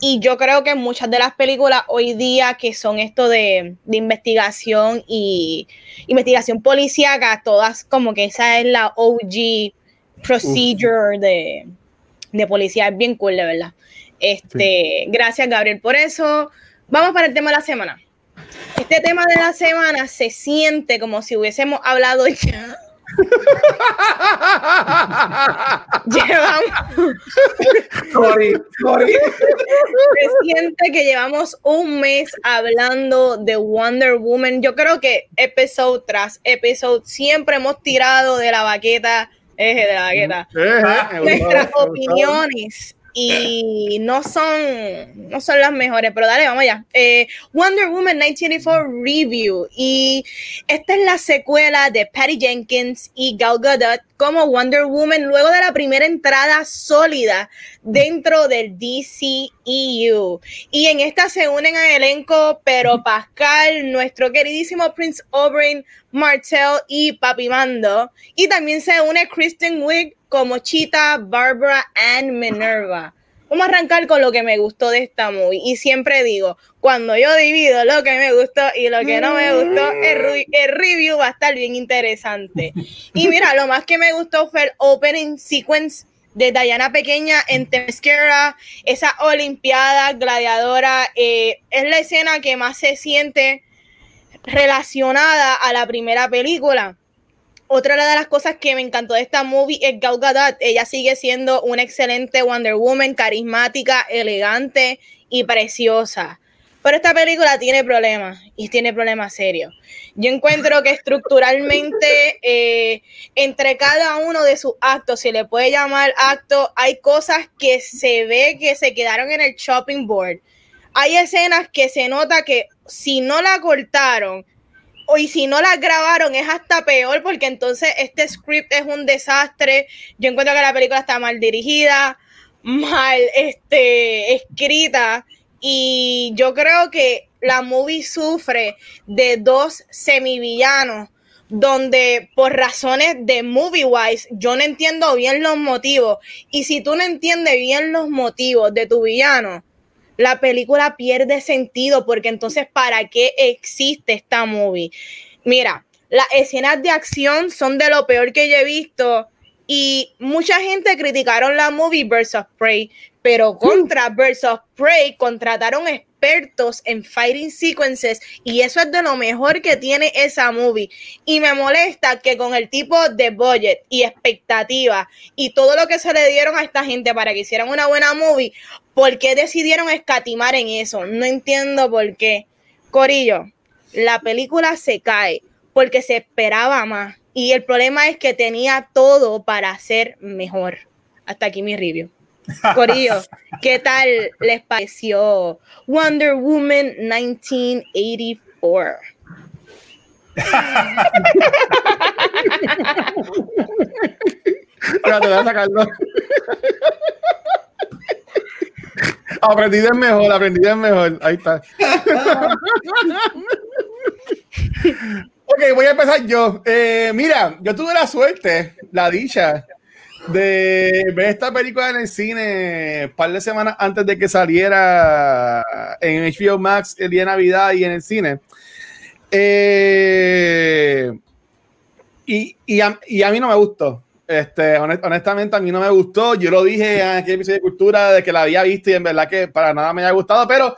Y yo creo que muchas de las películas hoy día que son esto de, de investigación y investigación policíaca, todas como que esa es la OG procedure de, de, policía. Es bien cool, de verdad. Este, Gracias, Gabriel, por eso. Vamos para el tema de la semana. Este tema de la semana se siente como si hubiésemos hablado ya. llevamos. sorry, sorry. Se siente que llevamos un mes hablando de Wonder Woman. Yo creo que episodio tras episodio siempre hemos tirado de la baqueta eje de la baqueta. Nuestras opiniones y no son, no son las mejores, pero dale, vamos allá. Eh, Wonder Woman 1984 Review. Y esta es la secuela de Patty Jenkins y Gal Gadot como Wonder Woman luego de la primera entrada sólida dentro del DCEU. Y en esta se unen al elenco pero Pascal, nuestro queridísimo Prince Oberyn, Martel y Papi Mando. Y también se une Kristen Wiig como Chita, Barbara and Minerva. Vamos a arrancar con lo que me gustó de esta movie. Y siempre digo, cuando yo divido lo que me gustó y lo que no me gustó, el, review va a estar bien interesante. Y mira, lo más que me gustó fue el opening sequence de Diana Pequeña en Temesquera, esa Olimpiada gladiadora, eh, es la escena que más se siente relacionada a la primera película otra de las cosas que me encantó de esta movie es Gal Gadot. Ella sigue siendo una excelente Wonder Woman, carismática, elegante y preciosa. Pero esta película tiene problemas y tiene problemas serios. Yo encuentro que estructuralmente eh, entre cada uno de sus actos, si le puede llamar acto, hay cosas que se ve que se quedaron en el shopping board. Hay escenas que se nota que si no la cortaron, y si no la grabaron es hasta peor porque entonces este script es un desastre. Yo encuentro que la película está mal dirigida, mal este, escrita y yo creo que la movie sufre de dos semivillanos donde por razones de movie wise yo no entiendo bien los motivos y si tú no entiendes bien los motivos de tu villano la película pierde sentido porque entonces, ¿para qué existe esta movie? Mira, las escenas de acción son de lo peor que yo he visto Y mucha gente criticaron la movie versus Prey, pero contra versus Prey contrataron expertos en fighting sequences y eso es de lo mejor que tiene esa movie. Y me molesta que con el tipo de budget y expectativa y todo lo que se le dieron a esta gente para que hicieran una buena movie, ¿por qué decidieron escatimar en eso? No entiendo por qué. Corillo, la película se cae porque se esperaba más y el problema es que tenía todo para ser mejor. Hasta aquí mi review. Corillo, ¿qué tal les pareció Wonder Woman 1984? aprendí de mejor, aprendí de mejor. Ahí está. ok, voy a empezar yo. Eh, mira, yo tuve la suerte, la dicha, de ver esta película en el cine un par de semanas antes de que saliera en HBO Max el día de Navidad y en el cine. Eh, y, y, a, y, a, mí no me gustó. Este, honestamente, a mí no me gustó. Yo lo dije en aquel episodio de Cultura de que la había visto y en verdad que para nada me había gustado, pero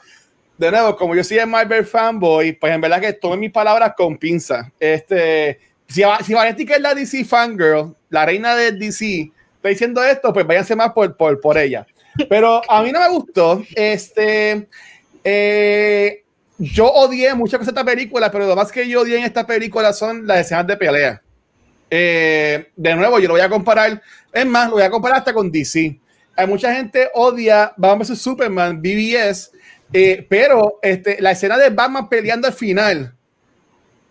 de nuevo, como yo soy el Marvel fanboy, pues en verdad que tomo mis palabras con pinza. Este, si, si Valentina es la DC fangirl, la reina de DC, está diciendo esto, pues váyanse más por, por, por ella. Pero a mí no me gustó. Este, eh, yo odié muchas cosas de esta película, pero lo más que yo odié en esta película son las escenas de pelea. Eh, de nuevo, yo lo voy a comparar, es más, lo voy a comparar hasta con DC. Hay mucha gente odia Batman vs Superman, BBS, eh, pero este, la escena de Batman peleando al final,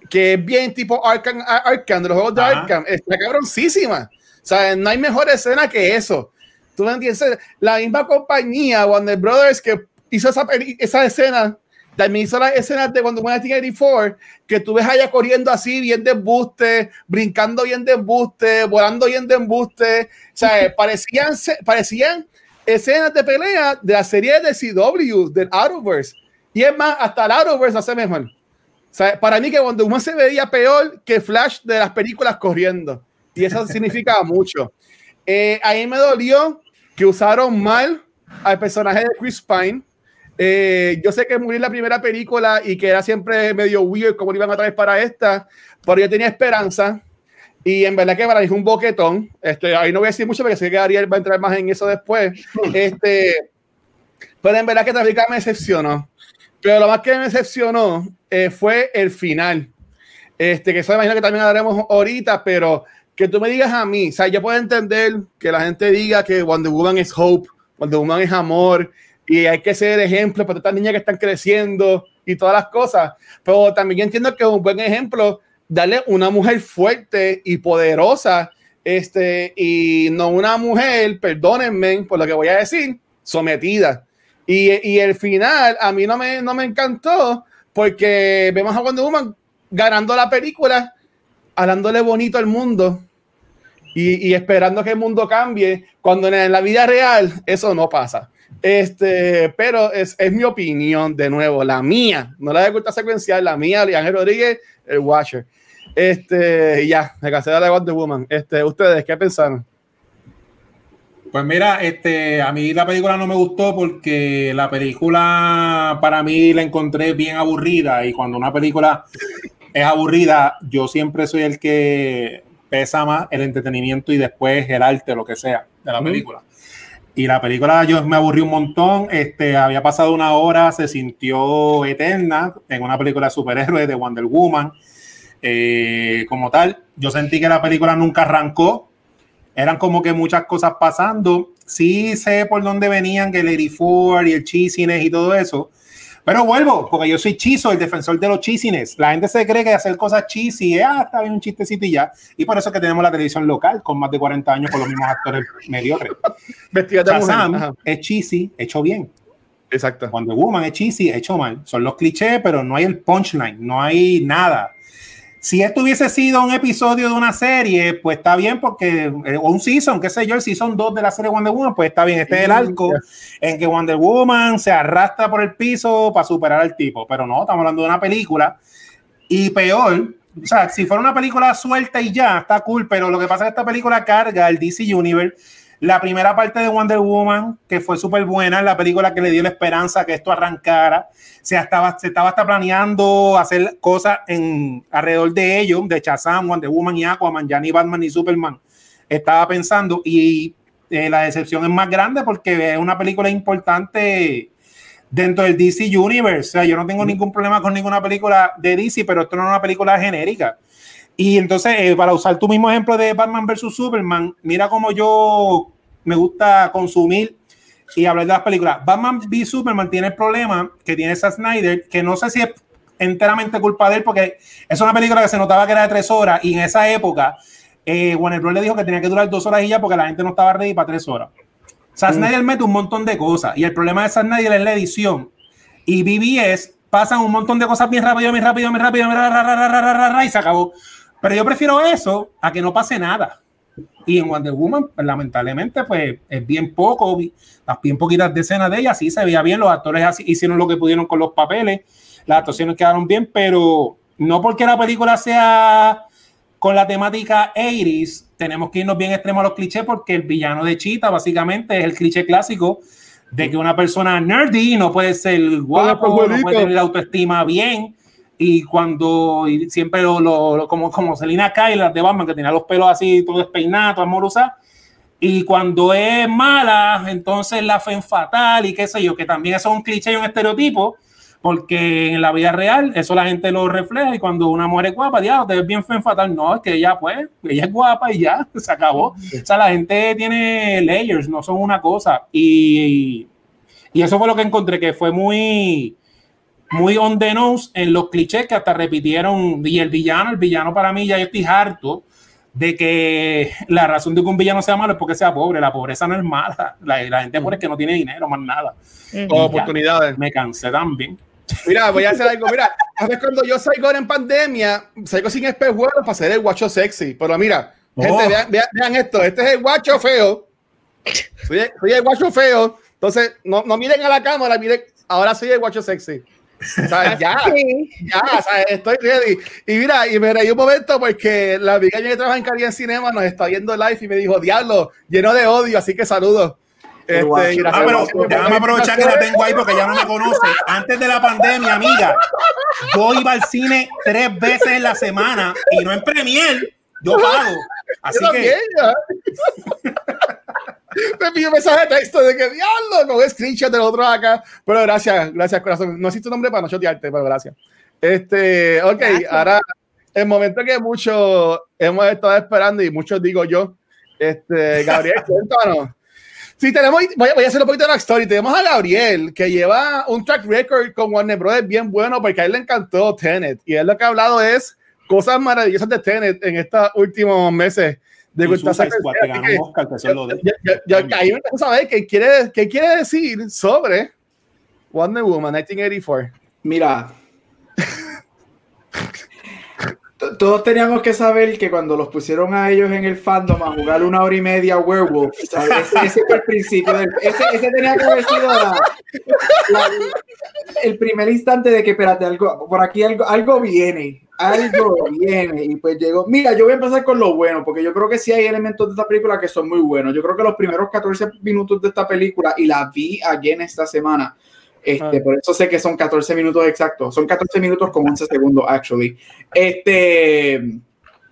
que es bien tipo Arkham, Arkham de los juegos de Arkham, está cabroncísima. O sea, no hay mejor escena que eso. Tú me entiendes, la misma compañía, Warner Brothers, que hizo esa, esa escena también hizo las escenas de cuando Woman 84, que tú ves allá corriendo así, bien de embuste, brincando bien de embuste, volando bien de embuste. O sea, parecían, parecían escenas de pelea de la serie de CW, del Arrowverse. Y es más, hasta el Arrowverse hace mejor. O sea, para mí que cuando uno se veía peor que Flash de las películas corriendo. Y eso significa mucho. Eh, ahí me dolió que usaron mal al personaje de Chris Pine eh, yo sé que murió en la primera película y que era siempre medio weird como lo iban a traer para esta, pero yo tenía esperanza. Y en verdad que para mí fue un boquetón. Este, ahí no voy a decir mucho porque sé que Ariel va a entrar más en eso después. Este, pero en verdad que Trafica me decepcionó. Pero lo más que me decepcionó eh, fue el final. Este, que eso imagino que también hablaremos ahorita, pero que tú me digas a mí, o sea, yo puedo entender que la gente diga que Wonder Woman es hope, Wonder Woman es amor, y hay que ser ejemplo para estas niñas que están creciendo y todas las cosas. Pero también entiendo que es un buen ejemplo darle una mujer fuerte y poderosa, este, y no una mujer, perdónenme por lo que voy a decir, sometida. Y, y el final a mí no me, no me encantó porque vemos a Wonder Woman ganando la película, hablándole bonito al mundo y, y esperando que el mundo cambie, cuando en la vida real eso no pasa. Este, pero es, es, mi opinión, de nuevo, la mía, no la de culta secuencial, la mía, Ángel Rodríguez, el Watcher. Este, ya, me casé de la Wonder Woman. Este, ¿ustedes qué pensaron? Pues mira, este, a mí la película no me gustó porque la película para mí la encontré bien aburrida y cuando una película es aburrida, yo siempre soy el que pesa más el entretenimiento y después el arte, lo que sea, de la película. Y la película yo me aburrí un montón. Este, había pasado una hora, se sintió eterna en una película de superhéroes de Wonder Woman. Eh, como tal, yo sentí que la película nunca arrancó. Eran como que muchas cosas pasando. Sí sé por dónde venían que Lady Ford y el cheesiness y todo eso, pero vuelvo, porque yo soy chiso, el defensor de los chisines. La gente se cree que hacer cosas cheesy es, ah, está bien un chistecito y ya. Y por eso es que tenemos la televisión local con más de 40 años con los mismos actores mediocres. Shazam es cheesy, hecho bien. Exacto. Cuando Woman es cheesy, hecho mal. Son los clichés, pero no hay el punchline, no hay nada. Si esto hubiese sido un episodio de una serie, pues está bien, porque, eh, o un season, qué sé yo, el season 2 de la serie Wonder Woman, pues está bien. Este es el arco en que Wonder Woman se arrastra por el piso para superar al tipo. Pero no, estamos hablando de una película. Y peor, o sea, si fuera una película suelta y ya, está cool, pero lo que pasa es que esta película carga el DC Universe. La primera parte de Wonder Woman, que fue súper buena, la película que le dio la esperanza que esto arrancara. Se estaba, se estaba hasta planeando hacer cosas en, alrededor de ello, de Shazam, Wonder Woman y Aquaman, ya ni Batman ni Superman. Estaba pensando, y eh, la decepción es más grande porque es una película importante dentro del DC Universe. O sea, yo no tengo ningún problema con ninguna película de DC, pero esto no es una película genérica. Y entonces, eh, para usar tu mismo ejemplo de Batman versus Superman, mira cómo yo me gusta consumir y hablar de las películas. Batman v Superman tiene el problema que tiene Zack Snyder, que no sé si es enteramente culpa de él, porque es una película que se notaba que era de tres horas y en esa época eh, Warner Bros. le dijo que tenía que durar dos horas y ya porque la gente no estaba ready para tres horas. Zack Snyder mete un montón de cosas y el problema de Zack Snyder es la edición. Y BBS pasan un montón de cosas bien rápido, bien rápido, bien rápido, y se acabó. Pero yo prefiero eso a que no pase nada. Y en Wonder Woman, pues, lamentablemente, pues es bien poco, las bien poquitas decenas de ellas, sí se veía bien, los actores así, hicieron lo que pudieron con los papeles, las actuaciones quedaron bien, pero no porque la película sea con la temática 80 tenemos que irnos bien extremo a los clichés porque el villano de Chita básicamente es el cliché clásico de que una persona nerdy no puede ser guapo, no puede tener la autoestima bien y cuando y siempre lo, lo, como, como Selina Kyle de Batman que tenía los pelos así todo despeinado, amorosa y cuando es mala entonces la fe fatal y qué sé yo, que también eso es un cliché y un estereotipo porque en la vida real eso la gente lo refleja y cuando una mujer es guapa, ya, te ves bien fe fatal, no, es que ella pues, ella es guapa y ya, se acabó. O sea, la gente tiene layers, no son una cosa. Y, y eso fue lo que encontré, que fue muy, muy on the nose en los clichés que hasta repitieron. Y el villano, el villano para mí ya yo estoy harto de que la razón de que un villano sea malo es porque sea pobre. La pobreza no es mala. La, la gente pobre es que no tiene dinero, más nada. oportunidades. Me cansé también. Mira, voy a hacer algo. Mira, a veces cuando yo salgo en pandemia, salgo sin espejuelos para hacer el guacho sexy. Pero mira, gente, oh. vean, esto. Este es el guacho feo. Soy el, guacho feo. Entonces, no, no, miren a la cámara, miren. Ahora soy el guacho sexy. O sea, ya, ya, o sea, estoy ready. Y mira, y me reí un momento porque la amiga que trabaja en Cali en Cinema nos está viendo live y me dijo, diablo, lleno de odio, así que saludos. Este, ah, pero déjame aprovechar que lo tengo ahí porque ya no me conoce. Antes de la pandemia, amiga, yo iba al cine tres veces en la semana y no en Premier, yo pago. Así que. Me pidió un mensaje de texto de que diablo, con screenshot del otro acá. Pero gracias, gracias, corazón. No existe tu nombre para no chotearte, pero gracias. Este, ok, ahora el momento que muchos hemos estado esperando y muchos digo yo, este, Gabriel, cuéntanos. Sí, tenemos, voy, a hacer un poquito de la story. Tenemos a Gabriel, que lleva un track record con Warner Bros. bien bueno, porque a él le encantó Tenet. Y él lo que ha hablado es cosas maravillosas de Tenet en estos últimos meses. De que Oscar, ahí me a saber qué quiere, qué quiere decir sobre Wonder Woman 1984. Mira, todos teníamos que saber que cuando los pusieron a ellos en el fandom a jugar una hora y media Werewolf, ese, fue el principio. ese, tenía que haber sido el primer instante de que, espérate, algo, por aquí algo, algo viene, algo viene. Y pues llegó. Mira, yo voy a empezar con lo bueno, porque yo creo que sí hay elementos de esta película que son muy buenos. Yo creo que los primeros 14 minutos de esta película, y la vi again esta semana, este, Por eso sé que son 14 minutos exactos. Son 14 minutos con 11 segundos, actually. Este,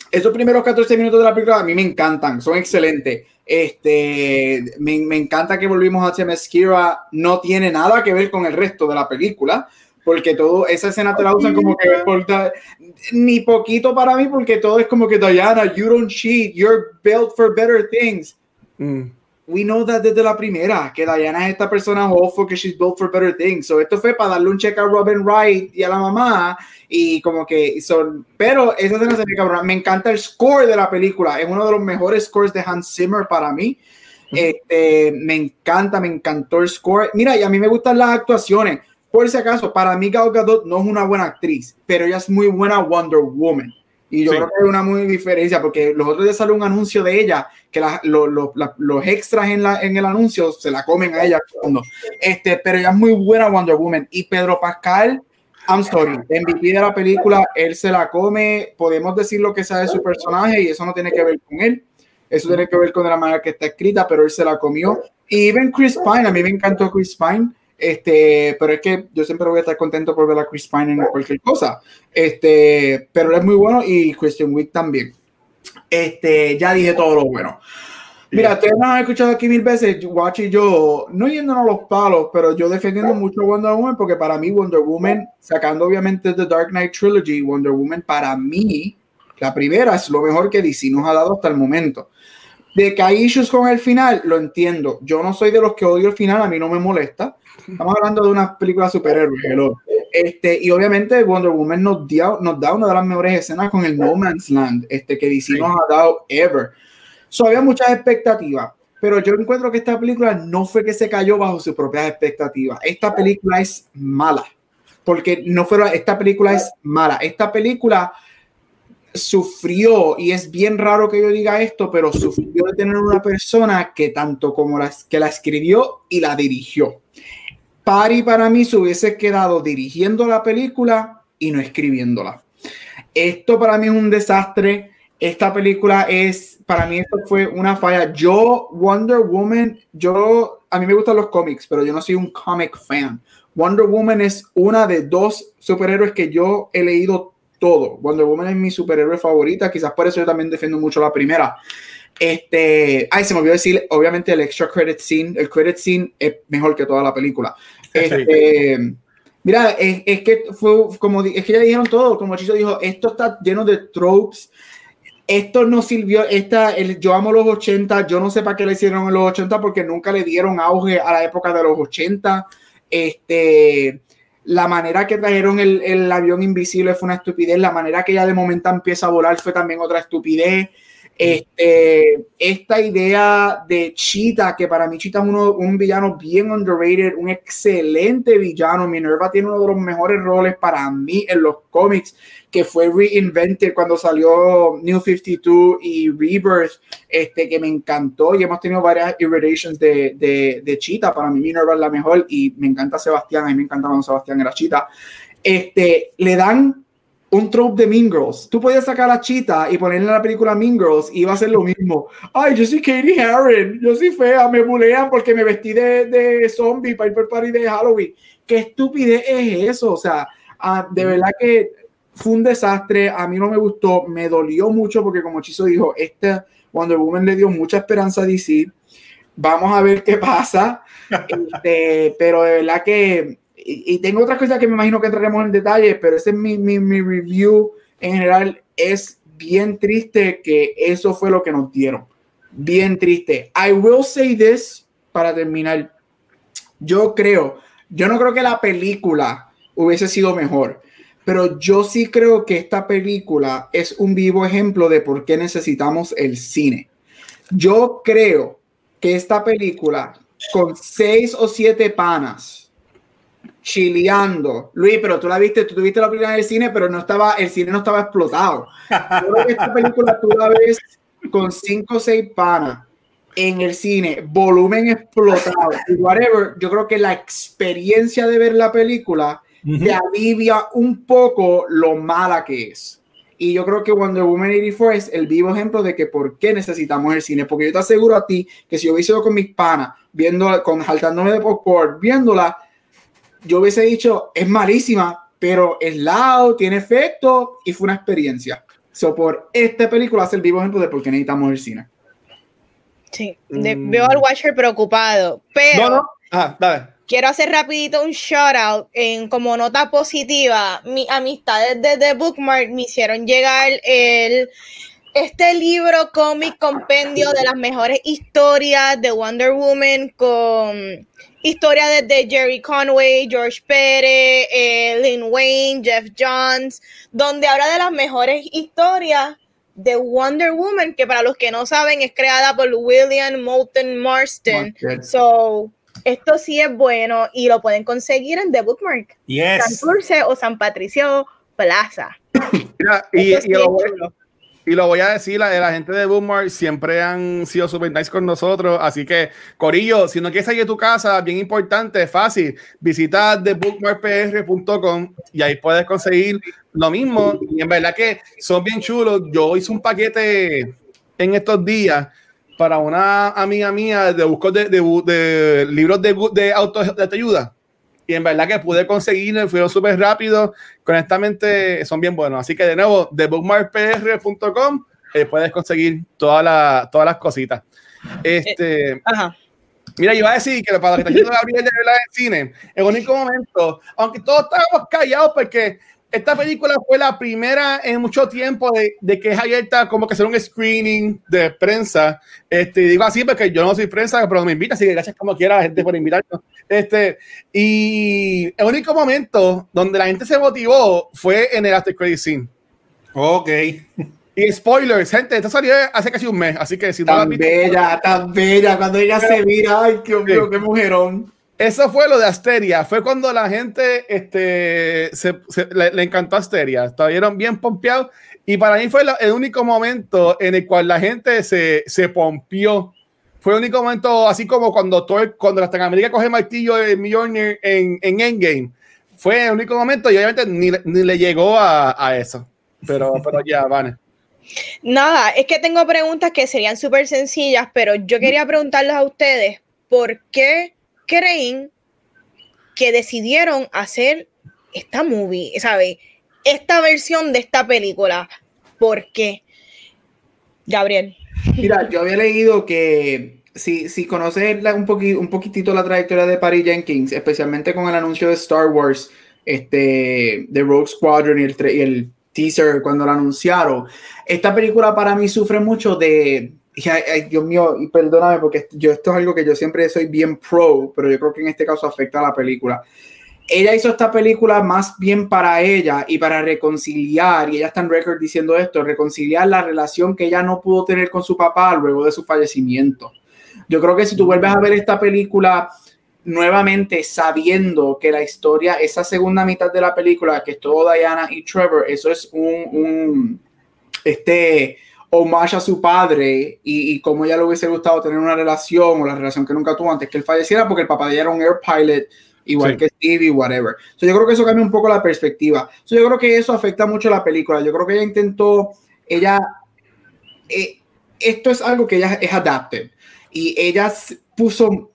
esos primeros 14 minutos de la película a mí me encantan, son excelentes. Este, me, me encanta que volvimos a Temesquira. No tiene nada que ver con el resto de la película, porque todo, esa escena te la usan como que ni poquito para mí, porque todo es como que Diana, you don't cheat, you're built for better things. Mm we know that desde la primera, que Diana es esta persona hopeful, que she's built for better things. So esto fue para darle un check a Robin Wright y a la mamá, y como que son, pero esa escena se me cabrón. Me encanta el score de la película, es uno de los mejores scores de Hans Zimmer para mí. Este, me encanta, me encantó el score. Mira, y a mí me gustan las actuaciones. Por si acaso, para mí Gal Gadot no es una buena actriz, pero ella es muy buena Wonder Woman. Y yo creo que hay una muy diferencia porque los otros días salió un anuncio de ella que los extras en, la, en el anuncio se la comen a ella. Este, pero ella es muy buena Wonder Woman. Y Pedro Pascal, I'm sorry, MVP de la película, él se la come, podemos decir lo que sea de su personaje y eso no tiene que ver con él, eso tiene que ver con la manera que está escrita, pero él se la comió. Y even Chris Pine, a mí me encantó Chris Pine, este, pero es que yo siempre voy a estar contento por ver a Chris Pine en cualquier cosa, este, pero él es muy bueno y Christian Wick también. Este, ya dije todo lo bueno. Mira, ustedes me han escuchado aquí mil veces, Watch y yo, no yéndonos a los palos, pero yo defendiendo mucho Wonder Woman porque para mí Wonder Woman, sacando obviamente The Dark Knight Trilogy, Wonder Woman para mí, la primera es lo mejor que DC nos ha dado hasta el momento. De que hay issues con el final, lo entiendo. Yo no soy de los que odio el final, a mí no me molesta. Estamos hablando de una película superhéroe, este, y obviamente Wonder Woman nos, nos da una de las mejores escenas con el No Man's Land, este, que DC nos ha dado ever. So, había muchas expectativas, pero yo encuentro que esta película no fue que se cayó bajo sus propias expectativas. Esta película es mala, porque no fue, esta película es mala. Esta película sufrió, y es bien raro que yo diga esto, pero sufrió de tener una persona que tanto como la, que la escribió y la dirigió. Pari para mí se hubiese quedado dirigiendo la película y no escribiéndola. Esto para mí es un desastre. Esta película es para mí esto fue una falla. Yo, Wonder Woman, yo, a mí me gustan los cómics, pero yo no soy un comic fan. Wonder Woman es una de dos superhéroes que yo he leído todo. Wonder Woman es mi superhéroe favorita, quizás por eso yo también defiendo mucho la primera. Este, ay, se me olvidó decir, obviamente el extra credit scene, el credit scene es mejor que toda la película. Este, mira, es, que fue como, es que ya dijeron todo, como Chicho dijo, esto está lleno de tropes, esto no sirvió, esta, el, yo amo los 80, yo no sé para qué le hicieron en los 80 porque nunca le dieron auge a la época de los 80. Este, la manera que trajeron el, el avión invisible fue una estupidez, la manera que ya de momento empieza a volar fue también otra estupidez. Este, esta idea de Cheetah, que para mí Cheetah es uno, un villano bien underrated, un excelente villano. Minerva tiene uno de los mejores roles para mí en los cómics, que fue reinvented cuando salió New 52 y Rebirth, este, que me encantó. Y hemos tenido varias iterations de, de, de. Para mí Minerva es la mejor y me encanta Sebastián. A mí me encanta cuando Sebastián era Cheetah. Este, le dan un trope de Mean Girls. Tú podías sacar a Chita y ponerle en la película Mean Girls y iba a ser lo mismo. Ay, yo soy Katie Harren, yo soy fea, me bulean porque me vestí de, de zombie para ir por party de Halloween. ¿Qué estupidez es eso? O sea, ah, de verdad que fue un desastre. A mí no me gustó, me dolió mucho porque, como Chizo dijo, este Wonder Woman le dio mucha esperanza a DC. Vamos a ver qué pasa. Este, pero de verdad que y, tengo otras cosas que me imagino que entraremos en detalle, pero ese es mi, mi, review en general. Es bien triste que eso fue lo que nos dieron. Bien triste. I will say this para terminar. Yo creo, yo no creo que la película hubiese sido mejor, pero yo sí creo que esta película es un vivo ejemplo de por qué necesitamos el cine. Yo creo que esta película, con seis o siete panas, chileando. Luis, pero tú la viste, tú tuviste la película en el cine, pero no estaba, el cine no estaba explotado. Yo creo que esta película tú la ves con cinco o seis panas en el cine, volumen explotado, whatever. Yo creo que la experiencia de ver la película te alivia un poco lo mala que es. Y yo creo que Wonder Woman 84 es el vivo ejemplo de que por qué necesitamos el cine. Porque yo te aseguro a ti que si yo hubiese ido con mis panas, viendo, con, saltándome de popcorn, viéndola, yo hubiese dicho, es malísima, pero es loud, tiene efecto y fue una experiencia. So, por esta película hace el vivo ejemplo de por qué necesitamos el cine. Sí, mm. veo al Watcher preocupado, pero quiero hacer rapidito un shout out en como nota positiva. Mis amistades de The Bookmark me hicieron llegar el este libro cómic compendio de las mejores historias de Wonder Woman con historia desde Jerry Conway, George Pérez, eh, Lynn Wayne, Jeff Johns, donde habla de las mejores historias de Wonder Woman, que para los que no saben es creada por William Moulton Marston. So, esto sí es bueno y lo pueden conseguir en The Bookmark. Yes. San Dulce o San Patricio Plaza. y, y, Y lo voy a decir, la, la gente de Bookmark siempre han sido super nice con nosotros. Así que, Corillo, si no quieres salir de tu casa, bien importante, fácil, visita thebookmarkpr.com y ahí puedes conseguir lo mismo. Y en verdad que son bien chulos. Yo hice un paquete en estos días para una amiga mía de buscos de, de, libros de, de autoayuda y en verdad que pude conseguir, fueron súper rápido, honestamente son bien buenos. Así que de nuevo, de bookmarkpr.com eh, puedes conseguir todas las todas las cositas. Este, eh, Mira, yo iba a decir que para lo que está haciendo Gabriel de verdad en cine, el único momento, aunque todos estábamos callados porque esta película fue la primera en mucho tiempo de, de que es abierta como que hacer un screening de prensa. Este, digo así porque yo no soy prensa, pero me invita, así que gracias como quiera a la gente por invitarnos. Este, y el único momento donde la gente se motivó fue en el After Credit Scene. Ok. Y spoilers, gente, esto salió hace casi un mes, así que si tan no visto, bella, tan bella, cuando ella se mira, ay, Dios mío, qué mujerón. Eso fue lo de Asteria. Fue cuando la gente este, se, le, encantó Asteria. Estuvieron bien pompeados. Y para mí fue el único momento en el cual la gente se, se pompió. Fue el único momento, así como cuando, todo, cuando la América coge martillo de Mjolnir en, en Endgame. Fue el único momento y obviamente ni, ni le llegó a, a, eso. Pero, pero ya, van. Nada, es que tengo preguntas que serían súper sencillas, pero yo quería preguntarles a ustedes, ¿por qué creen que decidieron hacer esta movie, ¿sabes? Esta versión de esta película. ¿Por qué? Gabriel. Mira, yo había leído que si, si conoces un, un poquitito la trayectoria de Patty Jenkins, especialmente con el anuncio de Star Wars, este, de Rogue Squadron y el, y el teaser cuando lo anunciaron, esta película para mí sufre mucho de, Ay, Dios mío, y perdóname porque yo esto es algo que yo siempre soy bien pro, pero yo creo que en este caso afecta a la película. Ella hizo esta película más bien para ella y para reconciliar, y ella está en record diciendo esto, reconciliar la relación que ella no pudo tener con su papá luego de su fallecimiento. Yo creo que si tú vuelves a ver esta película nuevamente sabiendo que la historia, esa segunda mitad de la película, que es todo Diana y Trevor, eso es un, un este, homage a su padre y, y cómo ella le hubiese gustado tener una relación o la relación que nunca tuvo antes que él falleciera, porque el papá de ella era un air pilot, igual que Stevie, whatever. So, yo creo que eso cambia un poco la perspectiva. So, yo creo que eso afecta mucho la película. Yo creo que ella intentó, ella, eh, esto es algo que ella es adapted y ella puso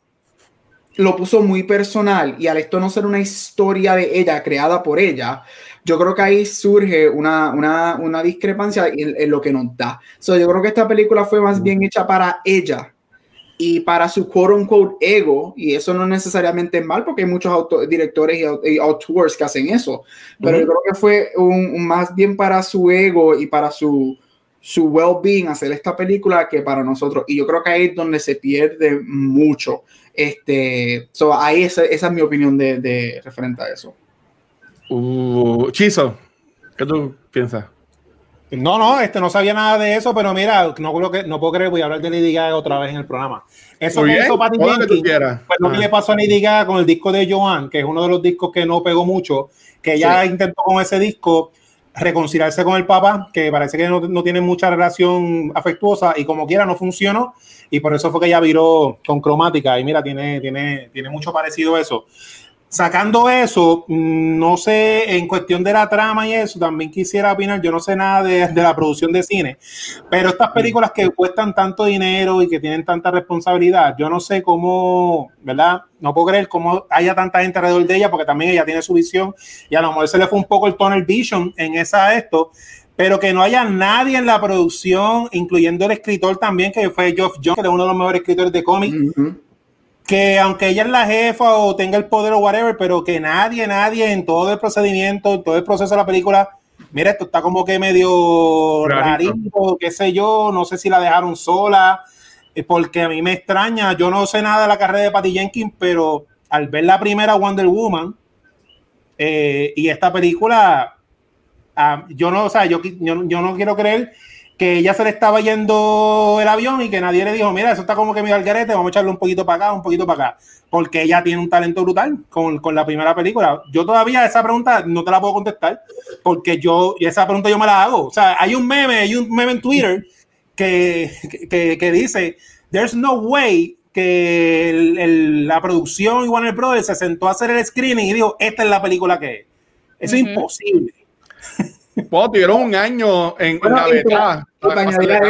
lo puso muy personal y al esto no ser una historia de ella creada por ella, yo creo que ahí surge una, una, una discrepancia en, lo que nos da. So, yo creo que esta película fue más bien hecha para ella y para su quote unquote ego, y eso no necesariamente es mal porque hay muchos directores y, autores que hacen eso, pero yo creo que fue un, más bien para su ego y para su, su well-being hacer esta película que para nosotros. Y yo creo que ahí es donde se pierde mucho. Este, so, ahí esa, esa es mi opinión de, de referente a eso. Uh, Chizo, ¿qué tú piensas? No, no, este no sabía nada de eso, pero mira, no, que, no puedo creer, voy a hablar de Lady Gaga otra vez en el programa. Eso que hizo Patty Jenkins lo que le pasó a Lady Gaga con el disco de Joan, que es uno de los discos que no pegó mucho, que ella intentó con ese disco reconciliarse con el papá, que parece que no, no tiene mucha relación afectuosa y como quiera no funcionó, y por eso fue que ella viró con cromática, y mira, tiene, tiene, tiene mucho parecido eso. Sacando eso, mm, no sé, en cuestión de la trama y eso, también quisiera opinar, yo no sé nada de, de, la producción de cine, pero estas películas que cuestan tanto dinero y que tienen tanta responsabilidad, yo no sé cómo, ¿verdad? No puedo creer cómo haya tanta gente alrededor de ella, porque también ella tiene su visión y a lo mejor se le fue un poco el tunnel vision en esa esto, pero que no haya nadie en la producción, incluyendo el escritor también, que fue Geoff Jones, que es uno de los mejores escritores de cómics. Uh -huh que aunque ella es la jefa o tenga el poder o whatever, pero que nadie, nadie en todo el procedimiento, en todo el proceso de la película, mira, esto está como que medio rarito, qué sé yo, no sé si la dejaron sola, eh, porque a mí me extraña, yo no sé nada de la carrera de Patty Jenkins, pero al ver la primera Wonder Woman eh, y esta película, uh, yo no, o sea, yo, yo, yo no quiero creer que ella se le estaba yendo el avión y que nadie le dijo, mira, eso está como que mira el garete, vamos a echarle un poquito para acá, un poquito para acá, porque ella tiene un talento brutal con, con, la primera película. Yo todavía esa pregunta no te la puedo contestar, porque yo, esa pregunta yo me la hago. O sea, hay un meme, hay un meme en Twitter que, que, que dice, there's no way que el, la producción y Warner Brothers se sentó a hacer el screening y dijo, esta es la película que es. Eso es imposible. Bueno, tuvieron un año en, la beta.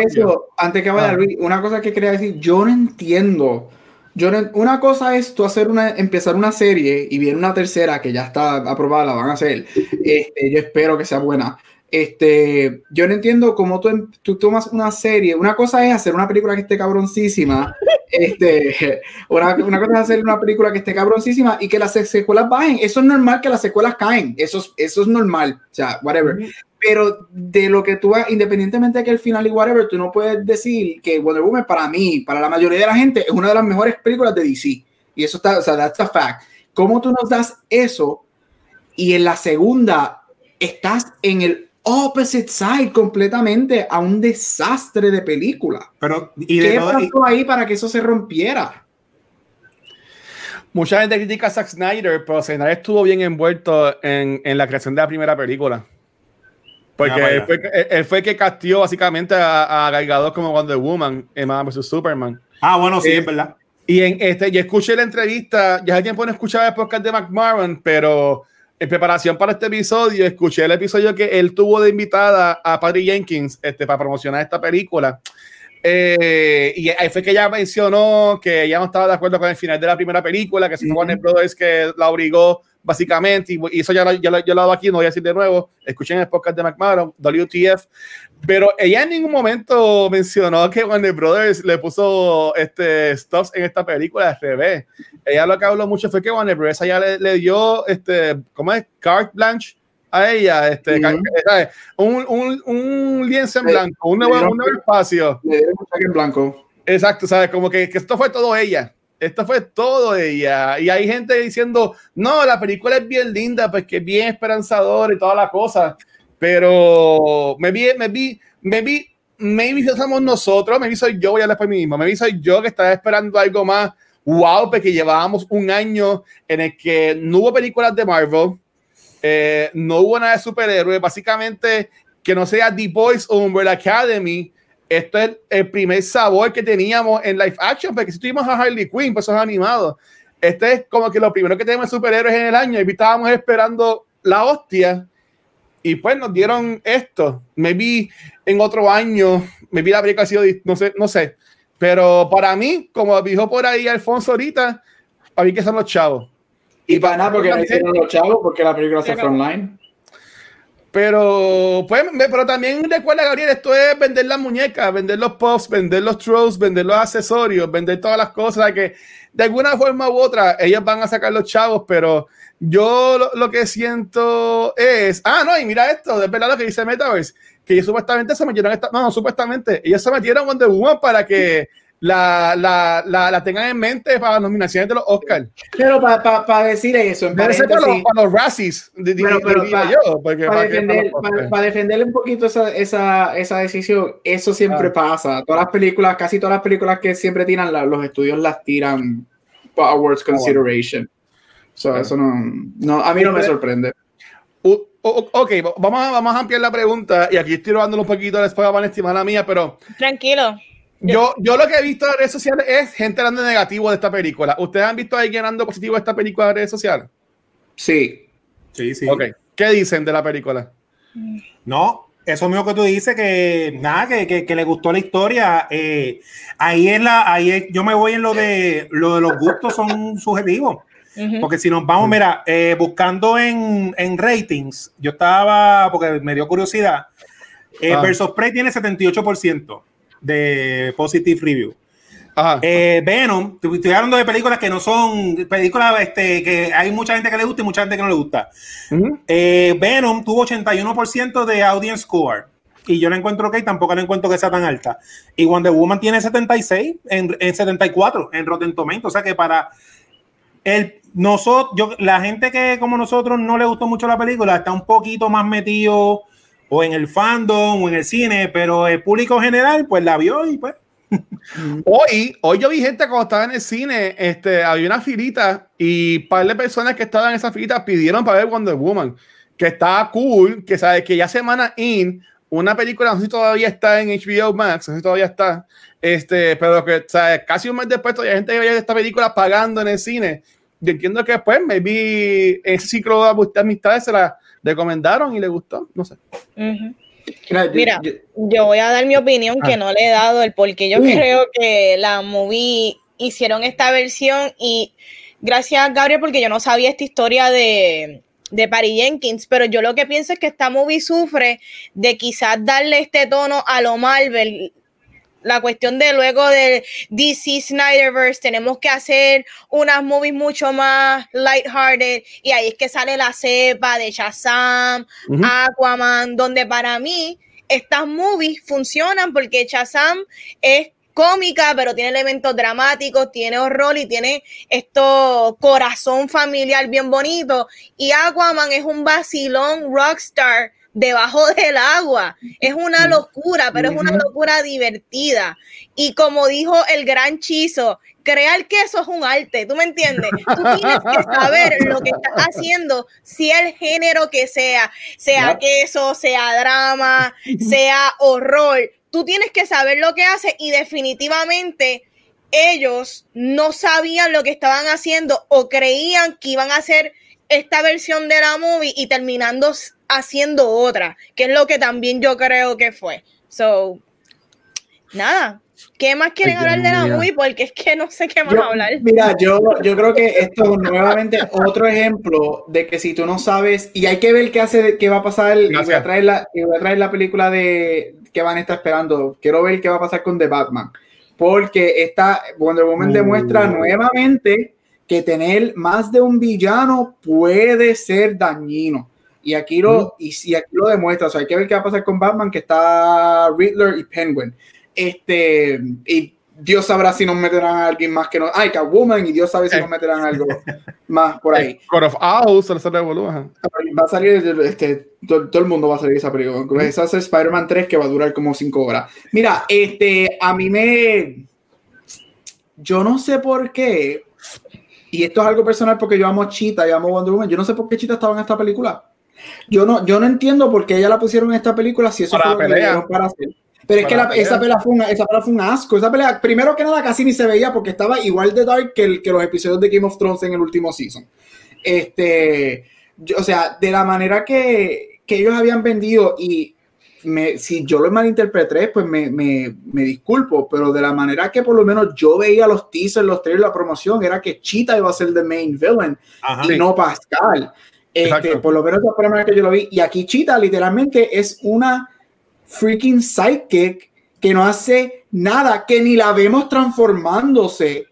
eso, antes que vaya ah. Luis, una cosa que quería decir, yo no entiendo. Yo una cosa es tú hacer una, empezar una serie y viene una tercera que ya está aprobada, la van a hacer. Este, yo espero que sea buena. Este, yo no entiendo cómo tú, tú, tomas una serie. Una cosa es hacer una película que esté cabroncísima. Este, una, una, cosa es hacer una película que esté cabroncísima y que las secuelas bajen. Eso es normal que las secuelas caen. Eso, eso es normal. O sea, whatever. Pero de lo que tú, independientemente de que el final y whatever, tú no puedes decir que Wonder Woman para mí, para la mayoría de la gente, es una de las mejores películas de DC. Y eso está, o sea, that's a fact. ¿Cómo tú nos das eso y en la segunda estás en el opposite side completamente a un desastre de película. Pero, ¿y ¿Qué pasó ahí para que eso se rompiera? Mucha gente critica a Zack Snyder, pero Snyder estuvo bien envuelto en, en la creación de la primera película. Porque ah, él, fue, él, fue, el que castió básicamente a, a como Wonder Woman en Man vs. Superman. Ah, bueno, sí, eh, es verdad. Y en este, y escuché la entrevista, ya hace tiempo no escuchaba el podcast de McMahon, pero en preparación para este episodio, escuché el episodio que él tuvo de invitada a Patty Jenkins este, para promocionar esta película. Eh, y ahí fue que ella mencionó que ella no estaba de acuerdo con el final de la primera película, que se fue Warner Brothers que la obligó básicamente, y, eso ya, lo, ya, lo, he hablado aquí, no voy a decir de nuevo, escuchen el podcast de McMahon, WTF, pero ella en ningún momento mencionó que Warner Brothers le puso este, stops en esta película al revés. Ella lo que habló mucho fue que Warner Brothers ya le, le dio, este, ¿cómo es? Carte blanche a ella, este, un, un, un, lienzo en blanco, un nuevo, un nuevo espacio. Le dieron un en blanco. Exacto, ¿sabes? Como que, que esto fue todo ella. Esto fue todo ella. Y hay gente diciendo, no, la película es bien linda, pues que es bien esperanzadora y toda la cosa. Pero me vi, me vi, me vi, maybe somos nosotros, me vi soy yo, voy a hablar por mí mismo, me vi soy yo que estaba esperando algo más. Wow, porque llevábamos un año en el que no hubo películas de Marvel, eh, no hubo nada de superhéroes, básicamente que no sea The Boys o Umbrella Academy, esto es el primer sabor que teníamos en live action, porque si tuvimos a Harley Quinn, pues son animados. Este es como que lo primero que tenemos superhéroes en el año y estábamos esperando la hostia y pues nos dieron esto. Me vi en otro año, me vi la película ha sido, no sé, no sé. Pero para mí, como dijo por ahí Alfonso ahorita, a mí que son los chavos. Y, para nada, porque no hicieron los chavos, porque la película se fue online. Pero, pues, pero también recuerda, Gabriel, esto es vender las muñecas, vender los posts, vender los trolls, vender los accesorios, vender todas las cosas que de alguna forma u otra ellos van a sacar los chavos, pero yo lo, que siento es, ah, no, y mira esto, de verdad lo que dice Metaverse, que ellos supuestamente se metieron, esta, no, no, supuestamente, ellos se metieron Wonder Woman para que la, la, la, la, tengan en mente para las nominaciones de los Oscars. Pero para pa, pa decir eso, para, los, para los Razzies, para, defenderle un poquito esa, esa, esa decisión, eso siempre ah. pasa. Todas las películas, casi todas las películas que siempre tiran, los estudios las tiran para awards ah, consideration. So, eso no, no, a mí no me sorprende. ok, vamos a, vamos a ampliar la pregunta y aquí estoy robando un poquito después a estimar mía, pero... Tranquilo. Yo, yo lo que he visto en redes sociales es gente hablando negativo de esta película. ¿Ustedes han visto a alguien hablando positivo de esta película en redes sociales? Sí. Sí, sí. Ok. ¿Qué dicen de la película? No, eso mismo que tú dices, que nada, que, que, le gustó la historia. Eh, ahí es la, ahí yo me voy en lo de lo de los gustos son subjetivos. Porque si nos vamos, mira, eh, buscando en, en, ratings, yo estaba, porque me dio curiosidad, eh, ah. Versus Prey tiene 78% de Positive Review. Eh, Venom, estoy hablando de películas que no son películas este, que hay mucha gente que le gusta y mucha gente que no le gusta. Eh, Venom tuvo 81% de audience score y yo la encuentro que tampoco la encuentro que sea tan alta. Y Wonder Woman tiene 76 en, en 74 en Rotten Tomatoes, o sea que para el nosotros, yo, la gente que como nosotros no le gustó mucho la película está un poquito más metido o en el fandom o en el cine, pero el público general pues la vio y pues Hoy, hoy yo vi gente cuando estaba en el cine, este, había una filita y un par de personas que estaban en esa filita pidieron para ver Wonder Woman, que estaba cool, que sabe que ya semana in, una película, no sé si todavía está en HBO Max, no sé si todavía está, este, pero que ¿sabes? casi un mes después todavía hay gente que veía esta película pagando en el cine. Yo entiendo que después, maybe ese ciclo de amistades se la recomendaron y le gustó, no sé. Mira, yo, voy a dar mi opinión que ah. no le he dado el porque yo creo que la movie hicieron esta versión y gracias Gabriel porque yo no sabía esta historia de, de Patty Jenkins, pero yo lo que pienso es que esta movie sufre de quizás darle este tono a lo Marvel, la cuestión de luego de DC Snyderverse tenemos que hacer unas movies mucho más lighthearted y ahí es que sale la cepa de Shazam, Aquaman, donde para mí estas movies funcionan porque Shazam es cómica, pero tiene elementos dramáticos, tiene horror y tiene esto corazón familiar bien bonito. Y Aquaman es un vacilón rockstar debajo del agua. Es una locura, pero es una locura divertida. Y como dijo el gran Chizo, crear queso es un arte, ¿tú me entiendes? Tú tienes que saber lo que estás haciendo, si el género que sea, sea queso, sea drama, sea horror, tú tienes que saber lo que hace y definitivamente ellos no sabían lo que estaban haciendo o creían que iban a hacer esta versión de la movie y terminando haciendo otra, que es lo que también yo creo que fue. So, nada. ¿Qué más quieren hablar de la movie? Porque es que no sé qué más hablar. Mira, yo, yo creo que esto es nuevamente otro ejemplo de que si tú no sabes, y hay que ver qué hace, qué va a pasar, y voy a traer la, voy a traer la película de que van a estar esperando. Quiero ver qué va a pasar con The Batman. Porque esta Wonder Woman demuestra uh. nuevamente que tener más de un villano puede ser dañino. Y aquí lo, y, si aquí lo demuestra. O sea, hay que ver qué va a pasar con Batman, que está Riddler y Penguin. Este, y Dios sabrá si nos meterán a alguien más que no. Ay, Catwoman, y Dios sabe si nos meterán algo más por ahí. God of Owls, Va a salir, este, todo, el mundo va a salir esa película. Esa es Spider-Man 3 que va a durar como 5 horas. Mira, este, a mí me. Yo no sé por qué. Y esto es algo personal porque yo amo a Cheetah y amo Wonder Woman. Yo no sé por qué Cheetah estaba en esta película. Yo no, yo no entiendo por qué ella la pusieron en esta película si eso para fue lo para hacer. Pero es que esa, pelea fue esa pelea fue un asco. Esa pelea, primero que nada, casi ni se veía porque estaba igual de dark que, que los episodios de Game of Thrones en el último season. Este, o sea, de la manera que, que ellos habían vendido y me, si yo lo malinterpreté, pues me, me, me, disculpo, pero de la manera que por lo menos yo veía los teasers, los trailers, la promoción, era que Cheetah iba a ser the main villain y no Pascal. Este, por lo menos la manera que yo lo vi. Y aquí Chita literalmente es una freaking sidekick que no hace nada, que ni la vemos transformándose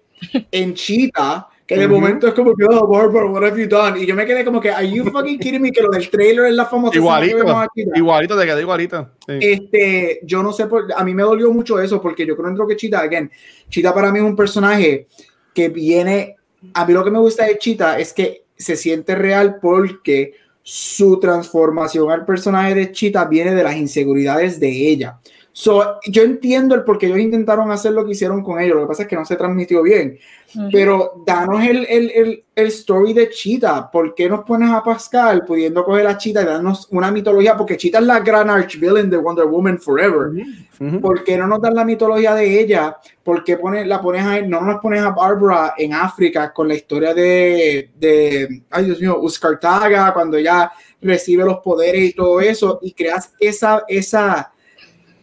en Chita. Que de momento es como que, oh, Barbara, what have you done? Y yo me quedé como que, are you fucking kidding me? Que lo del trailer es la famosa. Igualito, igualito, te quedé igualito. Este, yo no sé, por, a mí me dolió mucho eso porque yo creo que Chita, again, Chita para mí es un personaje que viene, a mí lo que me gusta de Chita es que se siente real porque su transformación al personaje de Chita viene de las inseguridades de ella. So, yo entiendo el por qué ellos intentaron hacer lo que hicieron con ellos, lo que pasa es que no se transmitió bien. Pero danos el, el, el, el, story de Chita. ¿Por qué nos pones a Pascal pudiendo coger a Chita y darnos una mitología? Porque Chita es la gran archvillain de Wonder Woman Forever. ¿Por qué no nos dan la mitología de ella? ¿Por qué pone, la pones a, no nos pones a Barbara en África con la historia de, de ay Dios mío, Uskartaga, cuando ella recibe los poderes y todo eso, y creas esa, esa,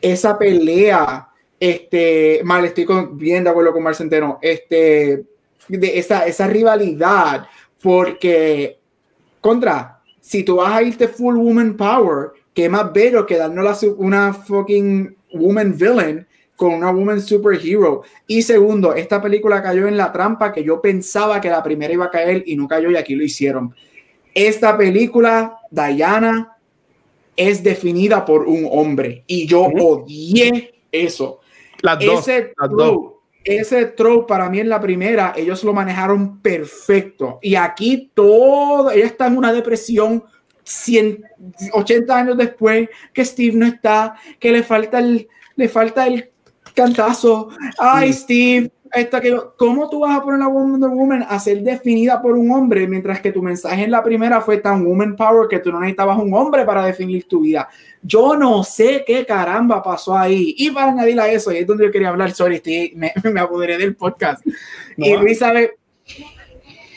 esa pelea este, mal, estoy bien de acuerdo con Mar Centeno, este, de esa, esa rivalidad, porque contra, si tú vas a irte full woman power, qué más bello que darnos una fucking woman villain con una woman superhero. Y segundo, esta película cayó en la trampa que yo pensaba que la primera iba a caer y no cayó y aquí lo hicieron. Esta película, Diana, es definida por un hombre. Y yo odié eso. Ese, ese throw para mí en la primera, ellos lo manejaron perfecto. Y aquí todo, ella está en una depresión 80 años después, que Steve no está, que le falta el, le falta el cantazo. Ay, Steve, esta que, ¿cómo tú vas a poner a Wonder Woman a ser definida por un hombre mientras que tu mensaje en la primera fue tan woman power que tú no necesitabas un hombre para definir tu vida? Yo no sé qué caramba pasó ahí. Y para añadir a eso, y es donde yo quería hablar, sorry, me, me apoderé del podcast. Y Luis sabe,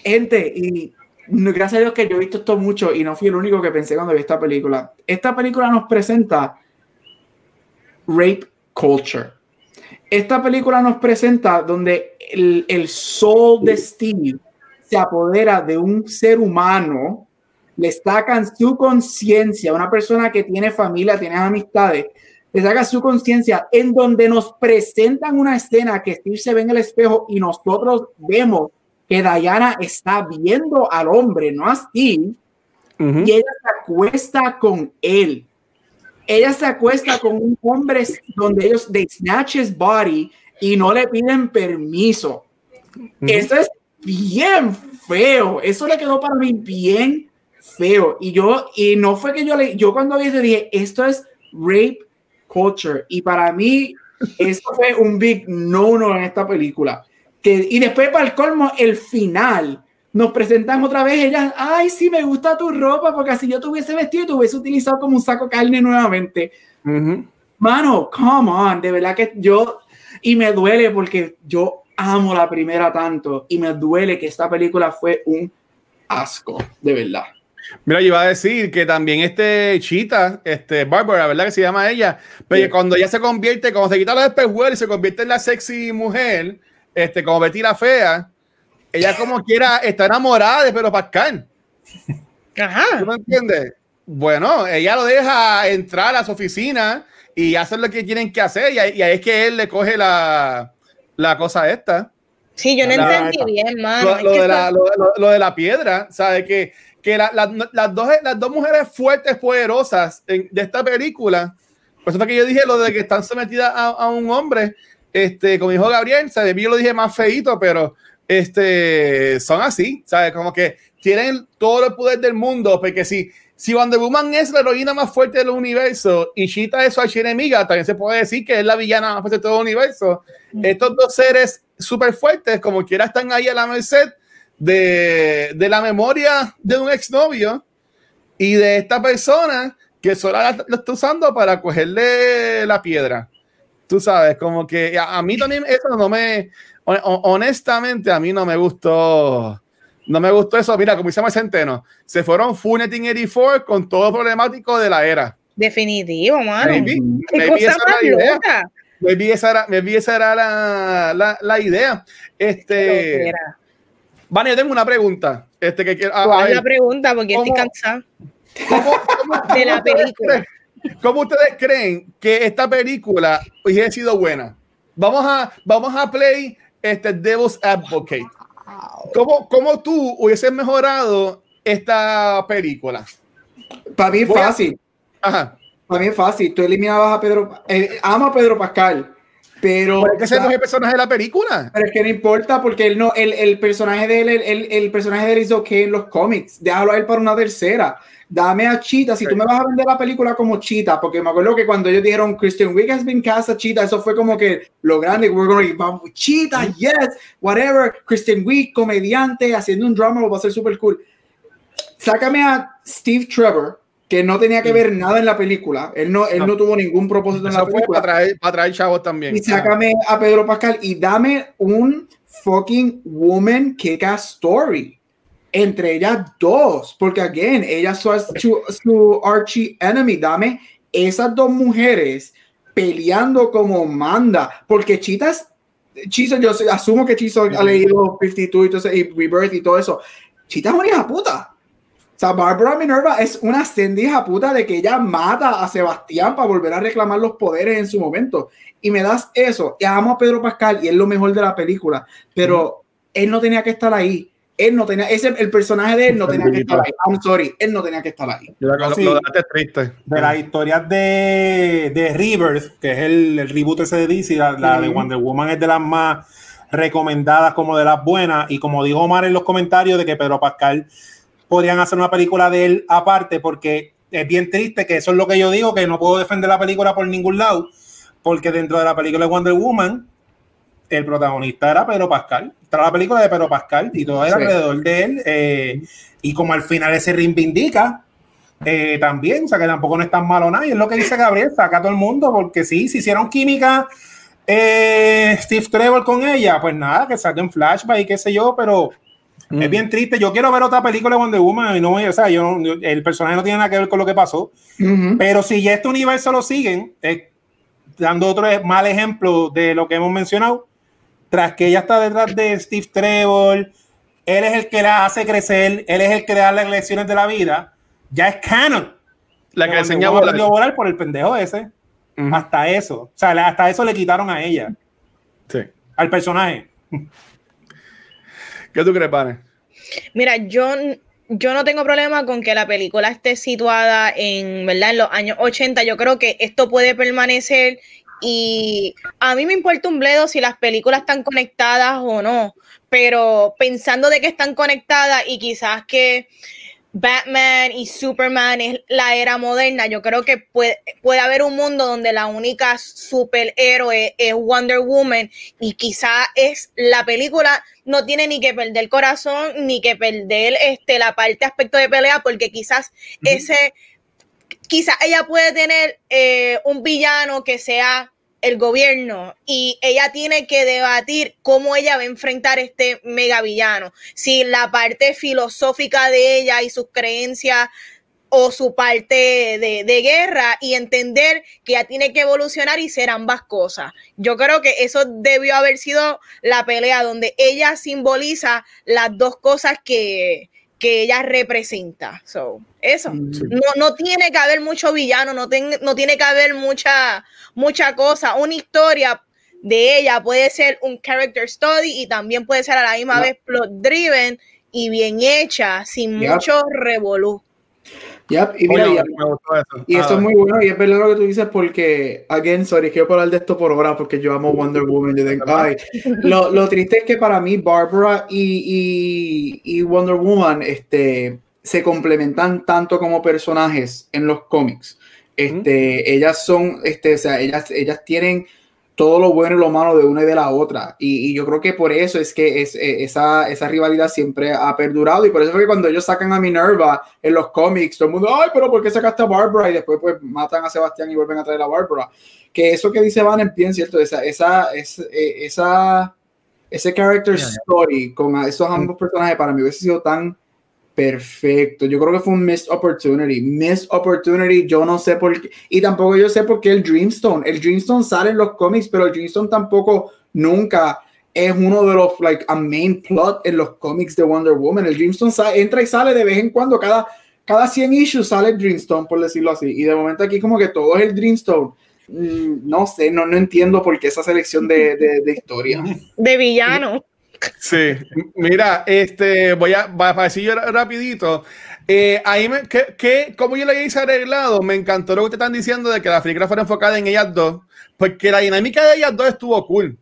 gente, y gracias a Dios que yo he visto esto mucho y no fui el único que pensé cuando vi esta película. Esta película nos presenta rape culture esta película nos presenta donde el, el soul de Steve se apodera de un ser humano, le sacan su conciencia, una persona que tiene familia, tiene amistades, le saca su conciencia en donde nos presentan una escena que Steve se ve en el espejo y nosotros vemos que Diana está viendo al hombre, no a Steve, y ella se acuesta con él ella se acuesta con un hombre donde ellos de snatch his body y no le piden permiso. Esto es bien feo. Eso le quedó para mí bien feo. Y yo, y no fue que yo le, yo cuando vi eso dije, esto es rape culture. Y para mí, esto fue un big no-no en esta película. Que, y después, para el colmo, el final nos presentan otra vez ellas, ay, sí, me gusta tu ropa, porque así yo tuviese vestido y te hubiese utilizado como un saco carne nuevamente. Mano, come on, de verdad que yo, y me duele porque yo amo la primera tanto, y me duele que esta película fue un asco, de verdad. Mira, yo iba a decir que también este Chita, este Barbara, ¿verdad? Que se llama ella, pero cuando ella se convierte, cuando se quita los espejuelos y se convierte en la sexy mujer, este, como Betty la fea, ella como quiera está enamorada de Pedro Pascal. Ajá. ¿Tú me entiendes? Bueno, ella lo deja entrar a su oficina y hacer lo que tienen que hacer y ahí, es que él le coge la, la cosa esta. Sí, yo no entendí bien, mano. Lo, de la, lo, de la, piedra, ¿sabes? Que, que las, dos, las dos mujeres fuertes, poderosas de esta película, por eso fue que yo dije lo de que están sometidas a, a un hombre, este, como dijo Gabriel, ¿sabes? Yo lo dije más feito, pero este, son así, ¿sabes? Como que tienen todo el poder del mundo, porque si, si Wonder Woman es la heroína más fuerte del universo y Cheetah es su archienemiga, también se puede decir que es la villana más fuerte de todo el universo. Estos dos seres súper fuertes, como quiera, están ahí a la merced de, de la memoria de un exnovio y de esta persona que solo lo está usando para cogerle la piedra. Tú sabes, como que a, a mí también eso no me, honestamente, a mí no me gustó. No me gustó eso. Mira, como dice Centeno, se fueron full 84 con todo problemático de la era. Definitivo, mano. Maybe, esa era la idea. Maybe esa era, maybe esa era la, la, la idea. Este. Vale, yo tengo una pregunta. Este, que quiero, ¿Cuál es la pregunta? Porque estoy cansada de la película. ¿Cómo ustedes creen que esta película hubiese sido buena? Vamos a, vamos a play este Devil's Advocate. ¿Cómo, ¿Cómo tú hubieses mejorado esta película? Para mí es fácil. Ajá. Para mí es fácil. Tú eliminabas a Pedro. Eh, amo a Pedro Pascal. Pero. ¿Por qué ese no es el personaje de la película? Pero es que no importa, porque él no, el, el personaje de él, el, el, personaje de él hizo que en los cómics. Déjalo a él para una tercera dame a Cheetah, si tú me vas a vender la película como Cheetah, porque me acuerdo que cuando ellos dijeron Christian Wiig has been cast a Cheetah, eso fue como que lo grande, we're going to Cheetah, yes, whatever, Christian Wiig, comediante, haciendo un drama, lo va a ser súper cool. Sácame a Steve Trevor, que no tenía que ver nada en la película, él no, él no, tuvo ningún propósito en la película. Para traer, para traer chavos también. Y sácame a Pedro Pascal y dame un fucking woman kick-ass story entre ellas dos, porque again, ella son su, su archie enemy. Dame esas dos mujeres peleando como manda, porque Chitas, Chiso, yo asumo que Chiso ha leído 52 y, y Rebirth y todo eso. Chita es una hija puta. O sea, Barbara Minerva es una sendija puta de que ella mata a Sebastián para volver a reclamar los poderes en su momento. Y me das eso. Y amo a Pedro Pascal y es lo mejor de la película. Pero él no tenía que estar ahí él no tenía, ese, el personaje de él no tenía que estar ahí. I'm sorry, él no tenía que estar ahí. De las historias de, de Rivers, que es el, el reboot ese de DC, la, de Wonder Woman es de las más recomendadas como de las buenas. Y como dijo Omar en los comentarios de que Pedro Pascal podrían hacer una película de él aparte, porque es bien triste que eso es lo que yo digo, que no puedo defender la película por ningún lado, porque dentro de la película de Wonder Woman, el protagonista era Pedro Pascal. La película de Pedro Pascal y todo era alrededor de él. Eh, y como al final ese reivindica eh, también, o sea que tampoco no es tan malo nadie. Es lo que dice Gabriel, saca a todo el mundo, porque sí, si hicieron química eh, Steve Trevor con ella, pues nada, que saquen flashback y qué sé yo, pero es mm. bien triste. Yo quiero ver otra película de Wonder Woman y no, o sea, yo, el personaje no tiene nada que ver con lo que pasó, pero si ya este universo lo siguen, dando otro mal ejemplo de lo que hemos mencionado, tras que ella está detrás de Steve Trevor, él es el que la hace crecer, él es el que le da las lecciones de la vida, ya es canon. La que enseña a volar. por el pendejo ese. Hasta eso. O sea, hasta eso le quitaron a ella. Sí. Al personaje. ¿Qué tú crees, Pane? Mira, yo, yo no tengo problema con que la película esté situada en, ¿verdad? en los años 80. Yo creo que esto puede permanecer y a mí me importa un bledo si las películas están conectadas o no, pero pensando de que están conectadas y quizás que Batman y Superman es la era moderna, yo creo que puede, puede haber un mundo donde la única superhéroe es Wonder Woman y quizás es la película no tiene ni que perder corazón ni que perder este la parte aspecto de pelea porque quizás ese quizás ella puede tener eh, un villano que sea el gobierno y ella tiene que debatir cómo ella va a enfrentar este mega villano. Si la parte filosófica de ella y sus creencias o su parte de, de, guerra y entender que ella tiene que evolucionar y ser ambas cosas. Yo creo que eso debió haber sido la pelea donde ella simboliza las dos cosas que, que ella representa. So, eso. Mm. No, no tiene que haber mucho villano, no, no tiene que haber mucha, mucha cosa. Una historia de ella puede ser un character study y también puede ser a la misma vez plot driven y bien hecha, sin mucho revolú. Yep, y mira, y, esto es muy bueno, y es verdad lo que tú dices, porque, again, sorry, quiero hablar de esto por ahora, porque yo amo Wonder Woman. lo, lo, triste es que para mí, Barbara y, y, y, Wonder Woman este, se complementan tanto como personajes en los cómics. Este, Ellas son, este, o sea, ellas, ellas tienen todo lo bueno y lo malo de una y de la otra. Y, yo creo que por eso es que es, eh, esa, esa, rivalidad siempre ha perdurado. Y por eso es que cuando ellos sacan a Minerva en los cómics, todo el mundo, ay, pero ¿por qué sacaste a Barbara? Y después pues matan a Sebastián y vuelven a traer a Barbara. Que eso que dice Van en ¿cierto? Esa, esa, eh, esa, ese character story con esos ambos personajes para mí hubiese sido tan perfecto. Yo creo que fue un missed opportunity. Missed opportunity, yo no sé por qué. Y tampoco yo sé por qué el Dreamstone. El Dreamstone sale en los cómics, pero el Dreamstone tampoco nunca es uno de los, like, a main plot en los cómics de Wonder Woman. El Dreamstone entra y sale de vez en cuando. Cada, cada 100 issues sale el Dreamstone, por decirlo así. Y de momento aquí como que todo es el Dreamstone. Mm, no sé, no, no entiendo por qué esa selección de, de, de historia. De villano. Sí, mira, este, voy a, voy a decir rapidito. Eh, ahí me, que, como yo lo hice arreglado, me encantó lo que te están diciendo de que la película fuera enfocada en ellas dos, porque la dinámica de ellas dos estuvo cool.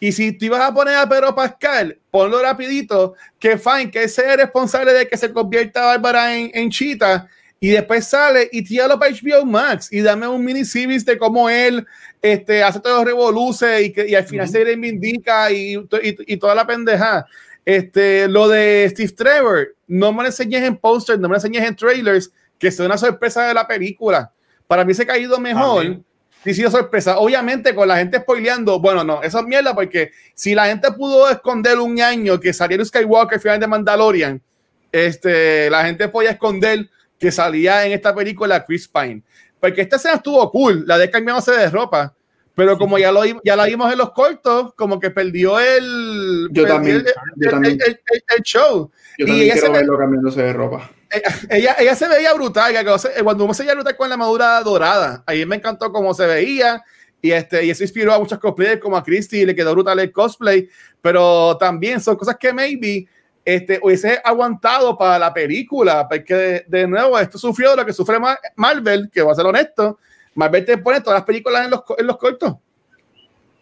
Y si tú ibas a poner a Pedro Pascal, ponlo rapidito, que fine, que ese es responsable de que se convierta Bárbara en, en Chita y después sale y tíralo para HBO Max y dame un mini series de cómo él este, hace todo revoluce y, que, y al final se reivindica y, y, y, toda la pendeja. Este, lo de Steve Trevor, no me lo enseñes en posters, no me lo enseñes en trailers, que sea una sorpresa de la película. Para mí se ha caído mejor. Y sido sorpresa. Obviamente, con la gente spoileando, bueno, no, eso es mierda, porque si la gente pudo esconder un año que saliera Skywalker final de Mandalorian, este, la gente podía esconder que salía en esta película Chris Pine. Porque esta escena estuvo cool, la de cambiándose de ropa. Pero como ya, lo, ya la vimos en los cortos, como que perdió el, yo también, el, el, show. Yo y ella quiero verlo cambiándose de ropa. Ella, ella, se veía brutal, cuando uno se veía brutal con la madura dorada, ahí me encantó cómo se veía. Y, este, y eso inspiró a muchos cosplayers como a Christy, y le quedó brutal el cosplay. Pero también son cosas que maybe este, hubiese aguantado para la película, porque de, nuevo esto sufrió lo que sufre Marvel, que va a ser honesto, Marvel te pone todas las películas en los, en los cortos.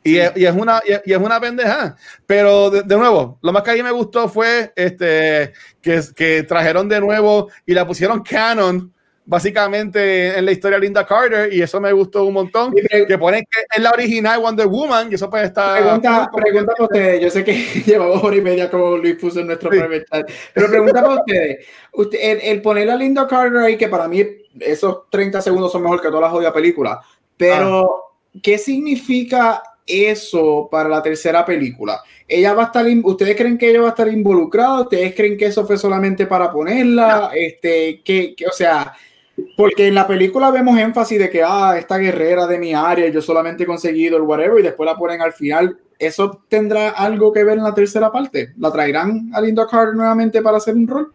Y, es, y, es, una, y, es una pendeja. Pero de, de, nuevo, lo más que a mí me gustó fue este, que, que trajeron de nuevo y la pusieron canon básicamente en la historia Linda Carter y eso me gustó un montón. que ponen que es la original Wonder Woman y eso puede estar. Pregunta, pregunta para ustedes. Yo sé que llevamos hora y media como Luis puso en nuestro sí. chat, pero pregunta para ustedes. Usted, el, el, poner a Linda Carter ahí, que para mí esos 30 segundos son mejor que todas las jodidas películas, pero ah. ¿qué significa eso para la tercera película? ella va a estar, ¿ustedes creen que ella va a estar involucrada? ¿Ustedes creen que eso fue solamente para ponerla? Este, que, que, o sea, porque en la película vemos énfasis de que, ah, esta guerrera de mi área, yo solamente he conseguido el whatever, y después la ponen al final. ¿Eso tendrá algo que ver en la tercera parte? ¿La traerán a Linda Carter nuevamente para hacer un rol?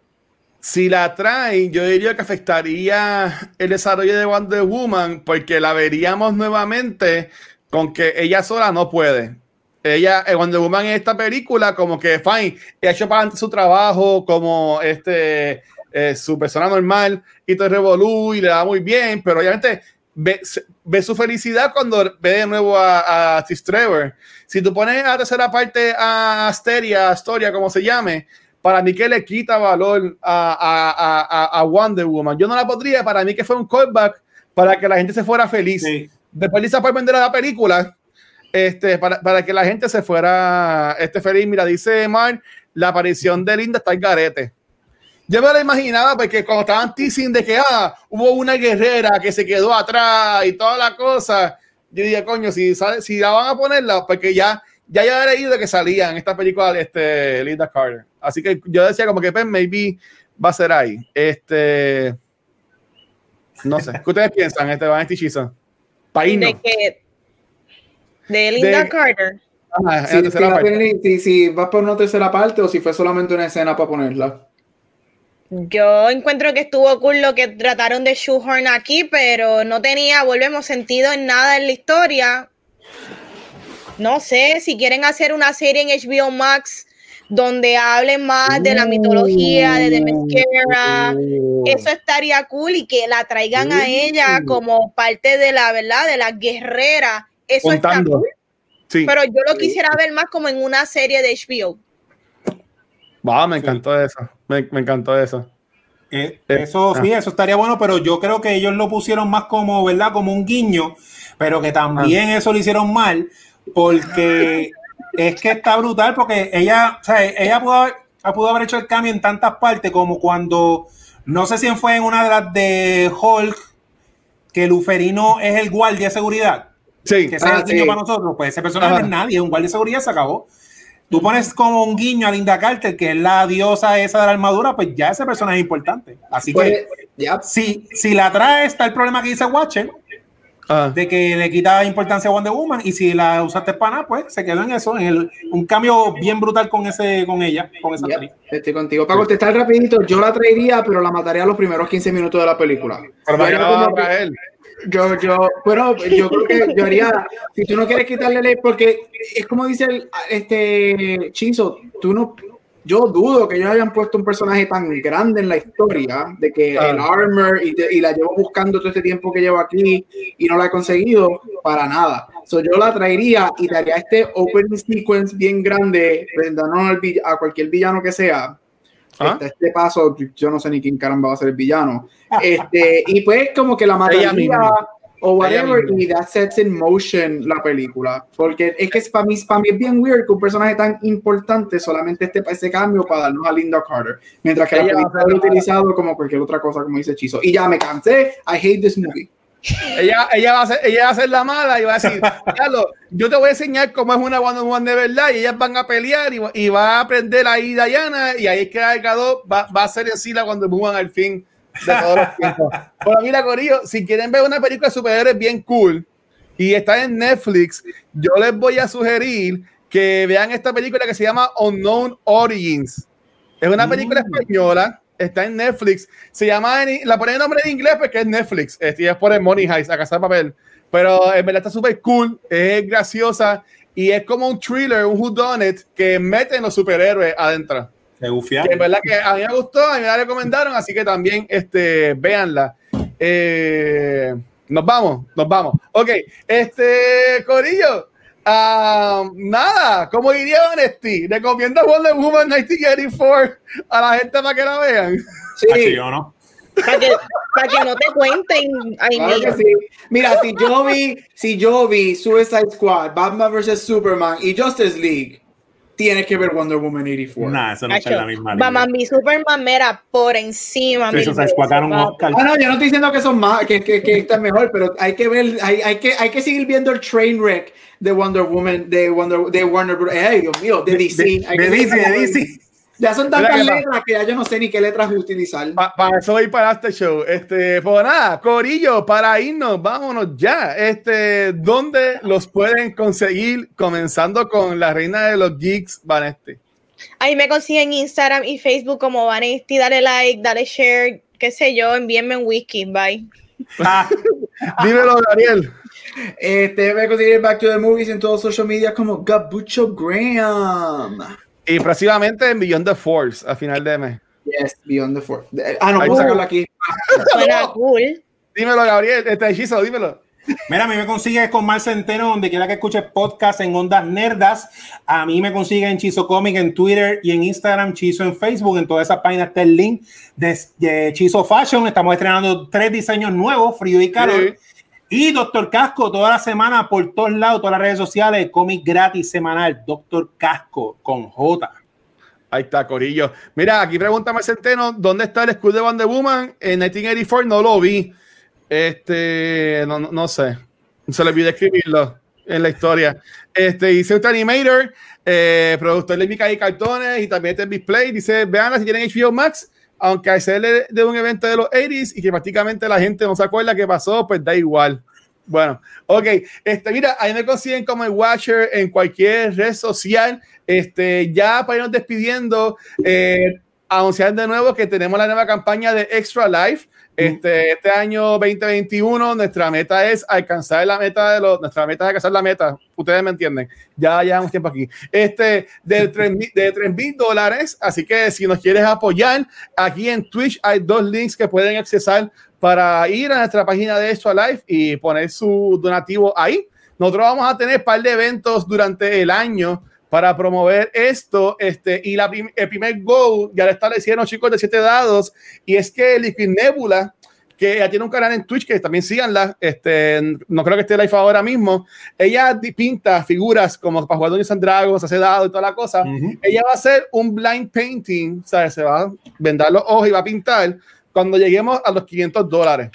Si la traen, yo diría que afectaría el desarrollo de Wonder Woman, porque la veríamos nuevamente con que ella sola no puede. Ella, eh, Wonder Woman en esta película, como que, fine, ha hecho para su trabajo como este eh, su persona normal y todo revolú y le da muy bien, pero obviamente ve, ve, su felicidad cuando ve de nuevo a, a Trevor. Si tú pones a tercera parte a Asteria, Astoria, como se llame, para mí que le quita valor a, a, a, Wonder Woman. Yo no la podría, para mí que fue un callback para que la gente se fuera feliz. Sí. Después Lisa puede vender a la película este, para, para, que la gente se fuera este, feliz. Mira, dice Mar, la aparición de Linda está en garete. Yo me lo imaginaba porque cuando estaban teasing de que ah, hubo una guerrera que se quedó atrás y toda la cosa, yo dije, coño, si, sale, si la van a ponerla, porque ya, ya yo había leído que salía en esta película este, Linda Carter. Así que yo decía como que pues maybe va a ser ahí. Este, no sé, ¿qué ustedes piensan, este Van Chichizo? Paino. De que de Linda de, Carter. Ajá, si, si, parte. si, si vas por una tercera parte o si fue solamente una escena para ponerla. Yo encuentro que estuvo cool lo que trataron de shoehorn aquí, pero no tenía, volvemos, sentido en nada en la historia. No sé, si quieren hacer una serie en HBO Max donde hablen más de la mitología de Themyscira, eso estaría cool y que la traigan a ella como parte de la, ¿verdad? De la guerrera. Eso contando. está cool. Sí. Pero yo lo quisiera ver más como en una serie de HBO. Va, me encantó sí. eso. Me, me, encantó eso. Eh, eso sí, eso estaría bueno, pero yo creo que ellos lo pusieron más como, ¿verdad? Como un guiño, pero que también ah. eso lo hicieron mal, porque es que está brutal, porque ella, o sea, ella pudo haber, pudo haber hecho el cambio en tantas partes, como cuando, no sé si fue en una de las de Hulk, que Luferino es el guardia de seguridad. Sí. Que ese ah, es el sí. para nosotros, pues ese personaje no es nadie, es un guardia de seguridad, se acabó tú pones como un guiño a Linda Carter, que es la diosa esa de la armadura, pues ya ese personaje es importante. Así pues, que yep. si, si la trae, está el problema que dice Watcher, uh. de que le quita importancia a Wonder Woman, y si la usaste para nada, pues se quedó en eso, en el, un cambio bien brutal con ese con ella, con esa yep. Estoy contigo. Para contestar rapidito, yo la traería, pero la mataría los primeros 15 minutos de la película. Pero no, no, él. Yo, yo, bueno, yo creo que yo haría, si tú no quieres quitarle ley, porque es como dice el, este Chinzo, tú no, yo dudo que ellos hayan puesto un personaje tan grande en la historia, de que ah. el armor y, te, y, la llevo buscando todo este tiempo que llevo aquí y no la he conseguido para nada. So, yo la traería y daría este opening sequence bien grande, presentando a cualquier villano que sea. ¿Ah? Este, este paso, yo no sé ni quién caramba va a ser el villano este, y pues como que la mataría o whatever y that sets in motion la película. Porque es que para mí, para mí es bien weird que un personaje tan importante solamente esté para ese cambio para darnos a Linda Carter. Mientras que ella la película lo utilizado como cualquier otra cosa, como dice Chizo. Y ya me cansé. I hate this movie. Ella, ella, va a ser, ella va a ser la mala y va a decir, yo te voy a enseñar cómo es una Wonder Woman de verdad y ellas van a pelear y, y va a aprender ahí Diana y ahí es que va, va a ser así la Wonder Woman al fin de todos los tiempos. Pero mira, Corillo, si quieren ver una película de superhéroes bien cool y está en Netflix, yo les voy a sugerir que vean esta película que se llama Unknown Origins. Es una película mm. española, está en Netflix. Se llama, la ponen en nombre en inglés porque es Netflix. Este, es por el Money Heist, a casa de papel. Pero en verdad está súper cool, es graciosa y es como un thriller, un whodunit que mete en los superhéroes adentro. Que en verdad que a mí me gustó, a mí me la recomendaron, así que también este, véanla. Eh, nos vamos, nos vamos. Ok, este, Corillo, Ah, nada, como diría Vanesti, recomiendo Wonder Woman 1984 a la gente para que la vean. Sí, yo no. Para que, que, no te cuenten. Mira, si yo vi, si yo vi Suicide Squad, Batman vs Superman y Justice League, tienes que ver Wonder Woman 84. Nah, eso no está en la misma línea. Batman v Superman era por encima. Ganó un Oscar. Ah, no, yo no estoy diciendo que son más, que, que, que están mejor, pero hay que ver, hay, hay, que, hay que seguir viendo el train wreck de Wonder Woman, de Wonder, de Warner Bros. Ay, Dios mío, de DC. De, de, de DC, de DC. Ya son tantas letras que ya yo no sé ni qué letras utilizar. para eso voy para este show. Este, pues nada, Corillo, para irnos, vámonos ya. Este, ¿dónde los pueden conseguir? Comenzando con la reina de los geeks, Vanesti. Ahí me consiguen Instagram y Facebook como Vanesti. Dale like, dale share, qué sé yo, envíenme un whisky. Bye. Dímelo, Daniel. Este, me consiguen Back to the Movies en todos los social media como Gabucho Graham. Y próximamente en Beyond the Force a final de mes. Yes, Beyond the Force. Ah, no, puedo sacarlo aquí. cool. Dímelo, Gabriel, este hechizo, dímelo. Mira, a mí me consigues con Mar Centeno donde quiera que escuches podcast en Ondas Nerdas. A mí me consigue en Chizo Comic en Twitter y en Instagram, Chizo en Facebook. En todas esas páginas está el link de, de Chizo Fashion. Estamos estrenando tres diseños nuevos, frío y calor. Y Doctor Casco, toda la semana, por todos lados, todas las redes sociales, cómic gratis semanal, Doctor Casco con J. Ahí está, Corillo. Mira, aquí pregúntame Centeno, ¿dónde está el escudo de Wonder Woman? En 1984 no lo vi. Este, no, no, sé. Se le olvidó escribirlo en la historia. Este, hice un animator, eh, productor de Mica y Cartones y también este display. Dice, vean si tienen HBO Max aunque hacerle de un evento de los 80s y que prácticamente la gente no se acuerda qué pasó, pues da igual. Bueno, ok. Este, mira, ahí me consiguen como el Watcher en cualquier red social. Este, ya para irnos despidiendo, eh, anunciar de nuevo que tenemos la nueva campaña de Extra Life. Este, este año 2021, nuestra meta es alcanzar la meta de los, nuestra meta es alcanzar la meta, ustedes me entienden, ya llevamos tiempo aquí, este, de 3 mil dólares, así que si nos quieres apoyar, aquí en Twitch hay dos links que pueden accesar para ir a nuestra página de Extra Life y poner su donativo ahí. Nosotros vamos a tener un par de eventos durante el año para promover esto. Este, y la el primer goal ya lo establecieron chicos de siete dados, y es que Liquid Nebula, que ya tiene un canal en Twitch, que también síganla, este, no creo que esté live ahora mismo, ella pinta figuras como para jugar Dungeons and Dragons, hace dados y toda la cosa. Ella va a hacer un blind painting, ¿sabes? Se va a vendar los ojos y va a pintar cuando lleguemos a los 500 dólares.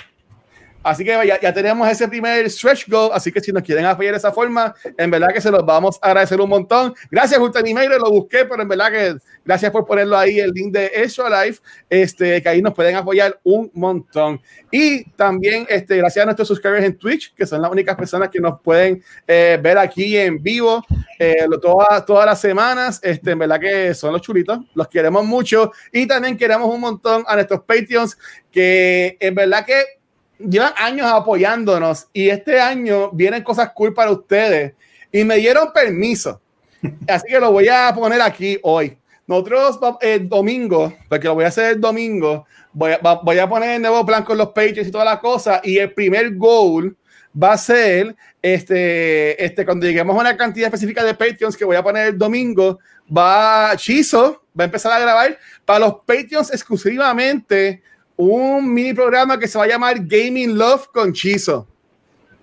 Así que ya, ya, tenemos ese primer stretch goal. Así que si nos quieren apoyar de esa forma, en verdad que se los vamos a agradecer un montón. Gracias, Julio Email, lo busqué, pero en verdad que gracias por ponerlo ahí, el link de Extra Life, este, que ahí nos pueden apoyar un montón. Y también, este, gracias a nuestros suscriptores en Twitch, que son las únicas personas que nos pueden eh, ver aquí en vivo eh, todas, todas las semanas. Este, en verdad que son los chulitos, los queremos mucho. Y también queremos un montón a nuestros Patreons, que en verdad que llevan años apoyándonos y este año vienen cosas cool para ustedes y me dieron permiso. Así que lo voy a poner aquí hoy. Nosotros el domingo, porque lo voy a hacer el domingo, voy a, voy a poner el nuevo plan con los pages y todas las cosas y el primer goal va a ser este, este, cuando lleguemos a una cantidad específica de Patreons que voy a poner el domingo, va Chizo, va a empezar a grabar para los Patreons exclusivamente un mini programa que se va a llamar Gaming Love con Chizo.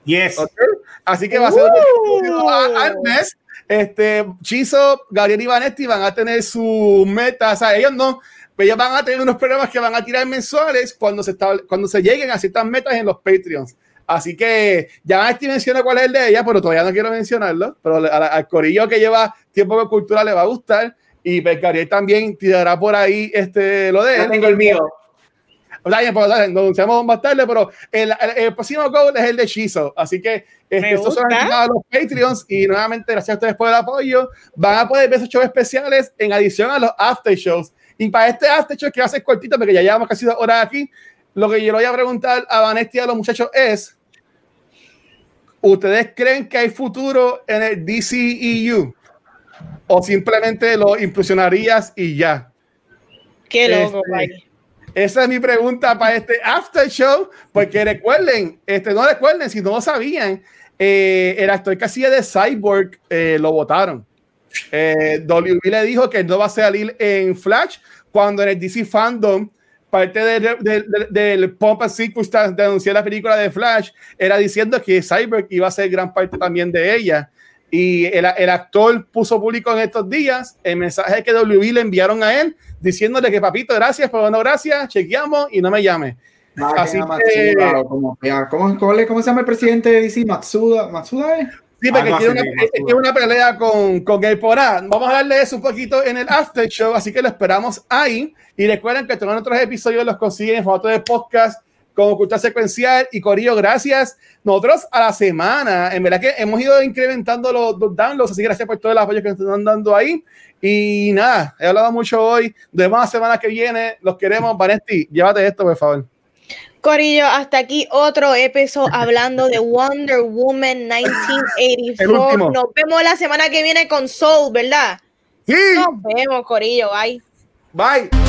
Yes. Así que va a ser uh. al mes. Este, Chizo, Gabriel y Vanetti van a tener su meta, o sea, ellos no, ellos van a tener unos programas que van a tirar mensuales cuando se, cuando se lleguen a ciertas metas en los Patreons. Así que ya Vanetti menciona cuál es el de ella, pero todavía no quiero mencionarlo. Pero al, corillo que lleva tiempo de cultura le va a gustar. Y pues Gabriel también tirará por ahí este, lo de él. tengo el mío. O sea, pues, nos anunciamos más tarde, pero el, el, próximo goal es el de Shizo. Así que este, estos son los Patreons y nuevamente gracias a ustedes por el apoyo. Van a poder ver esos shows especiales en adición a los after shows. Y para este after show que va a ser cortito, porque ya llevamos casi dos horas aquí, lo que yo le voy a preguntar a Vanessa y a los muchachos es, ¿ustedes creen que hay futuro en el DCEU? ¿O simplemente lo impresionarías y ya? Qué loco, este, esa es mi pregunta para este after show, porque recuerden, este, no recuerden, si no lo sabían, eh, el actor que hacía de Cyborg eh, lo votaron. Eh, le dijo que no va a salir en Flash cuando en el DC Fandom parte del Pump and Circumstance de anunciar la película de Flash era diciendo que Cyborg iba a ser gran parte también de ella. Y el, el, actor puso público en estos días el mensaje que WB le enviaron a él diciéndole que papito, gracias, pero no gracias, chequeamos y no me llame. Así que, ¿cómo, ¿cómo, se llama el presidente de DC? Matsuda, ¿Matsuda es? Sí, porque tiene, una, una, pelea con, con el Porá. Vamos a darle eso un poquito en el after show, así que lo esperamos ahí. Y recuerden que todos otros episodios los consiguen en formato de podcast con Cultura Secuencial y Corillo, gracias. Nosotros a la semana, en verdad que hemos ido incrementando los, downloads, así que gracias por todo el apoyo que nos están dando ahí. Y nada, he hablado mucho hoy. Vemos la semana que viene. Los queremos. Vanesti, llévate esto, por favor. Corillo, hasta aquí otro episodio hablando de Wonder Woman 1984. Nos vemos la semana que viene con Soul, ¿verdad? Sí. Nos vemos, Corillo. Bye. Bye.